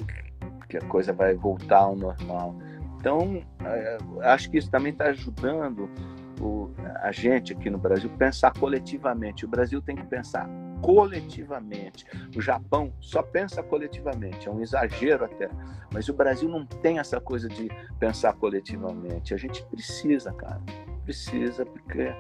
que a coisa vai voltar ao normal? Então, é, acho que isso também está ajudando o, a gente aqui no Brasil pensar coletivamente. O Brasil tem que pensar coletivamente. O Japão só pensa coletivamente, é um exagero até. Mas o Brasil não tem essa coisa de pensar coletivamente. A gente precisa, cara. Precisa, porque.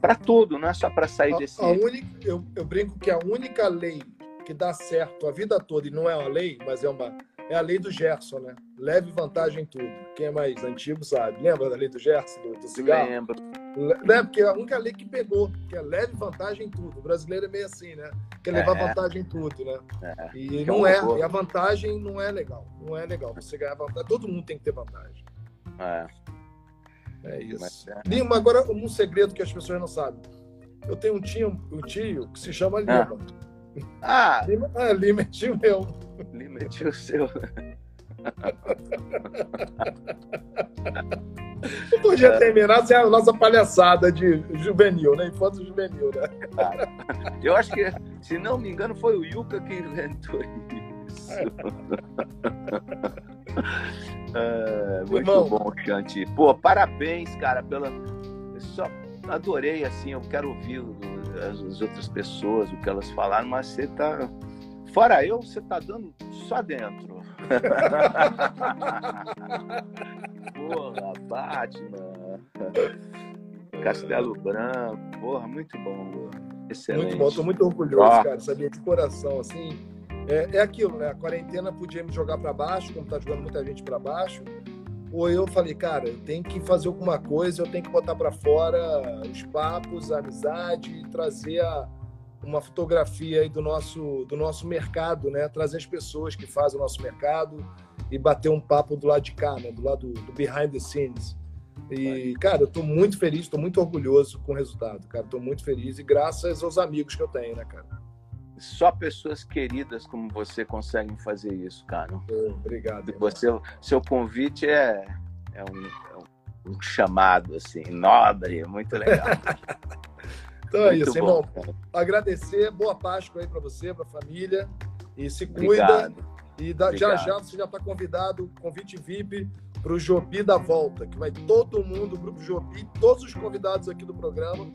Para tudo, não é só para sair a, desse. A única, eu, eu brinco que a única lei que dá certo a vida toda, e não é uma lei, mas é uma é a lei do Gerson, né? Leve vantagem em tudo. Quem é mais antigo sabe. Lembra da lei do Gerson, do, do cigarro? Lembro. Né? Porque é a única lei que pegou, que é leve vantagem em tudo. O brasileiro é meio assim, né? Quer levar é. vantagem em tudo, né? É. E não é. E a vantagem não é legal. Não é legal. Você ganhar vantagem. Todo mundo tem que ter vantagem. É. É isso. É. Lima, agora um segredo que as pessoas não sabem. Eu tenho um tio, um tio que se chama Lima. Ah! Lima, ah, Lima é tio meu. Lima [laughs] é tio seu. Não podia terminar sem a nossa palhaçada de juvenil, né? Infanto juvenil, né? Eu acho que, se não me engano, foi o Yuka que inventou isso. É, [laughs] muito Irmão. bom, Chanti. Pô, parabéns, cara, pela. Eu só adorei, assim, eu quero ouvir as, as outras pessoas, o que elas falaram, mas você tá. Fora eu, você tá dando só dentro. [laughs] porra, Batman. Castelo Branco, porra, muito bom. Excelente. Muito bom, tô muito orgulhoso, cara, sabia de coração, assim. É, é aquilo, né? A quarentena podia me jogar para baixo, como tá jogando muita gente para baixo ou eu falei, cara, eu tenho que fazer alguma coisa, eu tenho que botar para fora os papos, a amizade, trazer a, uma fotografia aí do nosso, do nosso mercado, né? Trazer as pessoas que fazem o nosso mercado e bater um papo do lado de cá, né? Do lado do behind the scenes. E, cara, eu tô muito feliz, tô muito orgulhoso com o resultado, cara. Tô muito feliz e graças aos amigos que eu tenho, né, cara? Só pessoas queridas como você conseguem fazer isso, cara. Obrigado. Você, seu convite é, é, um, é um chamado assim, nobre, muito legal. [laughs] então é isso, irmão. Agradecer, boa Páscoa aí para você, para a família. E se cuida. Obrigado. E da, já já você já está convidado, convite VIP para o Jobi da Volta, que vai todo mundo, o Grupo Jobi, todos os convidados aqui do programa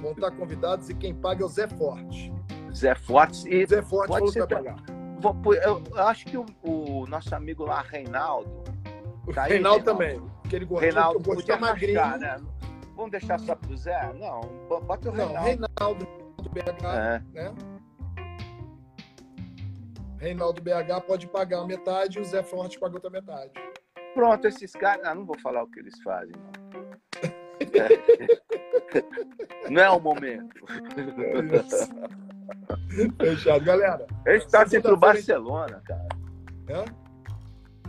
vão estar convidados e quem paga é o Zé Forte. Zé Forte e Zé Forte pode ser pagar. Eu, acho que o, o, nosso amigo lá, Reinaldo. Tá aí, Reinaldo, também. Aquele gordinho Reinaldo, que eu gosto magrinho. Né? Vamos deixar só pro Zé? Não, bota o Reinaldo. Não, Reinaldo do BH, é. né? Reinaldo BH pode pagar metade e o Zé Forte paga outra metade. Pronto, esses caras. Ah, não vou falar o que eles fazem, não. [laughs] não é o momento. É Fechado, galera. Eles torcem pro Barcelona, cara. É?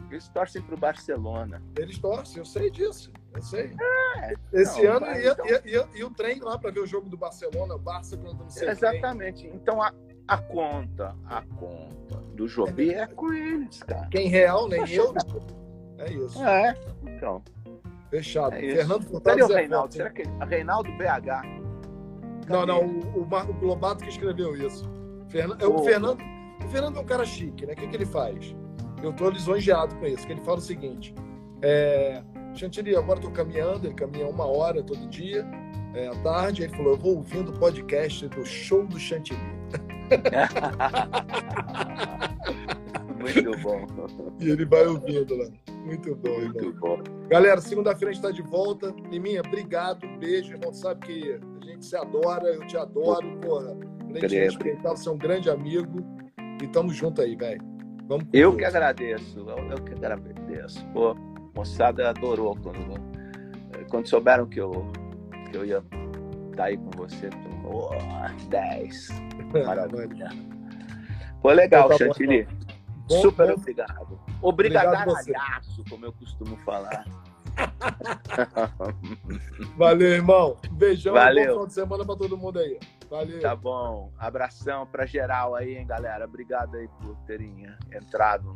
Eles torcem pro Barcelona. Eles torcem, eu sei disso. Sei. É, Esse não, ano ia, então... ia, ia, ia, o trem lá para ver o jogo do Barcelona, o Barça contra não sei Exatamente. Quem. Então a, a conta, a conta do Jobi é com eles, cara. Quem real, nem eu. É isso. É, então. Fechado. É Fernando Furtado. Cadê o Reinaldo? Será que é Reinaldo BH? Não, não, o, o Marco Globato que escreveu isso. Fernan... É o, Fernando. O Fernando é um cara chique, né? O que, que ele faz? Eu tô lisonjeado com isso, que ele fala o seguinte. É, Chantilly, agora estou caminhando, ele caminha uma hora todo dia, é, à tarde, ele falou, eu vou ouvindo o podcast do show do Chantilly. [laughs] Muito bom. E ele vai ouvindo lá. Muito bom, Muito irmão. bom. Galera, segunda-feira a gente está de volta. Liminha, obrigado, um beijo, irmão. Sabe que a gente se adora, eu te adoro, porra. Além de respeitar, você é um grande amigo. E tamo junto aí, velho. Vamos Eu que agradeço, eu que agradeço. Pô, moçada adorou quando, quando souberam que eu, que eu ia estar tá aí com você. Oh, [laughs] 10. Maravilha. Foi legal, então, tá Chantilly. Bom, Super bom. obrigado. Obrigadalhaço, como eu costumo falar. [laughs] Valeu, irmão. Beijão Valeu. e bom final de semana pra todo mundo aí. Valeu. Tá bom. Abração pra geral aí, hein, galera. Obrigado aí por terem entrado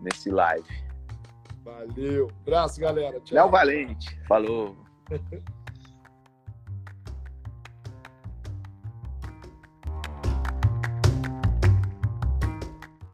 nesse live. Valeu. Abraço, galera. Tchau. Léo Valente. Falou. [laughs]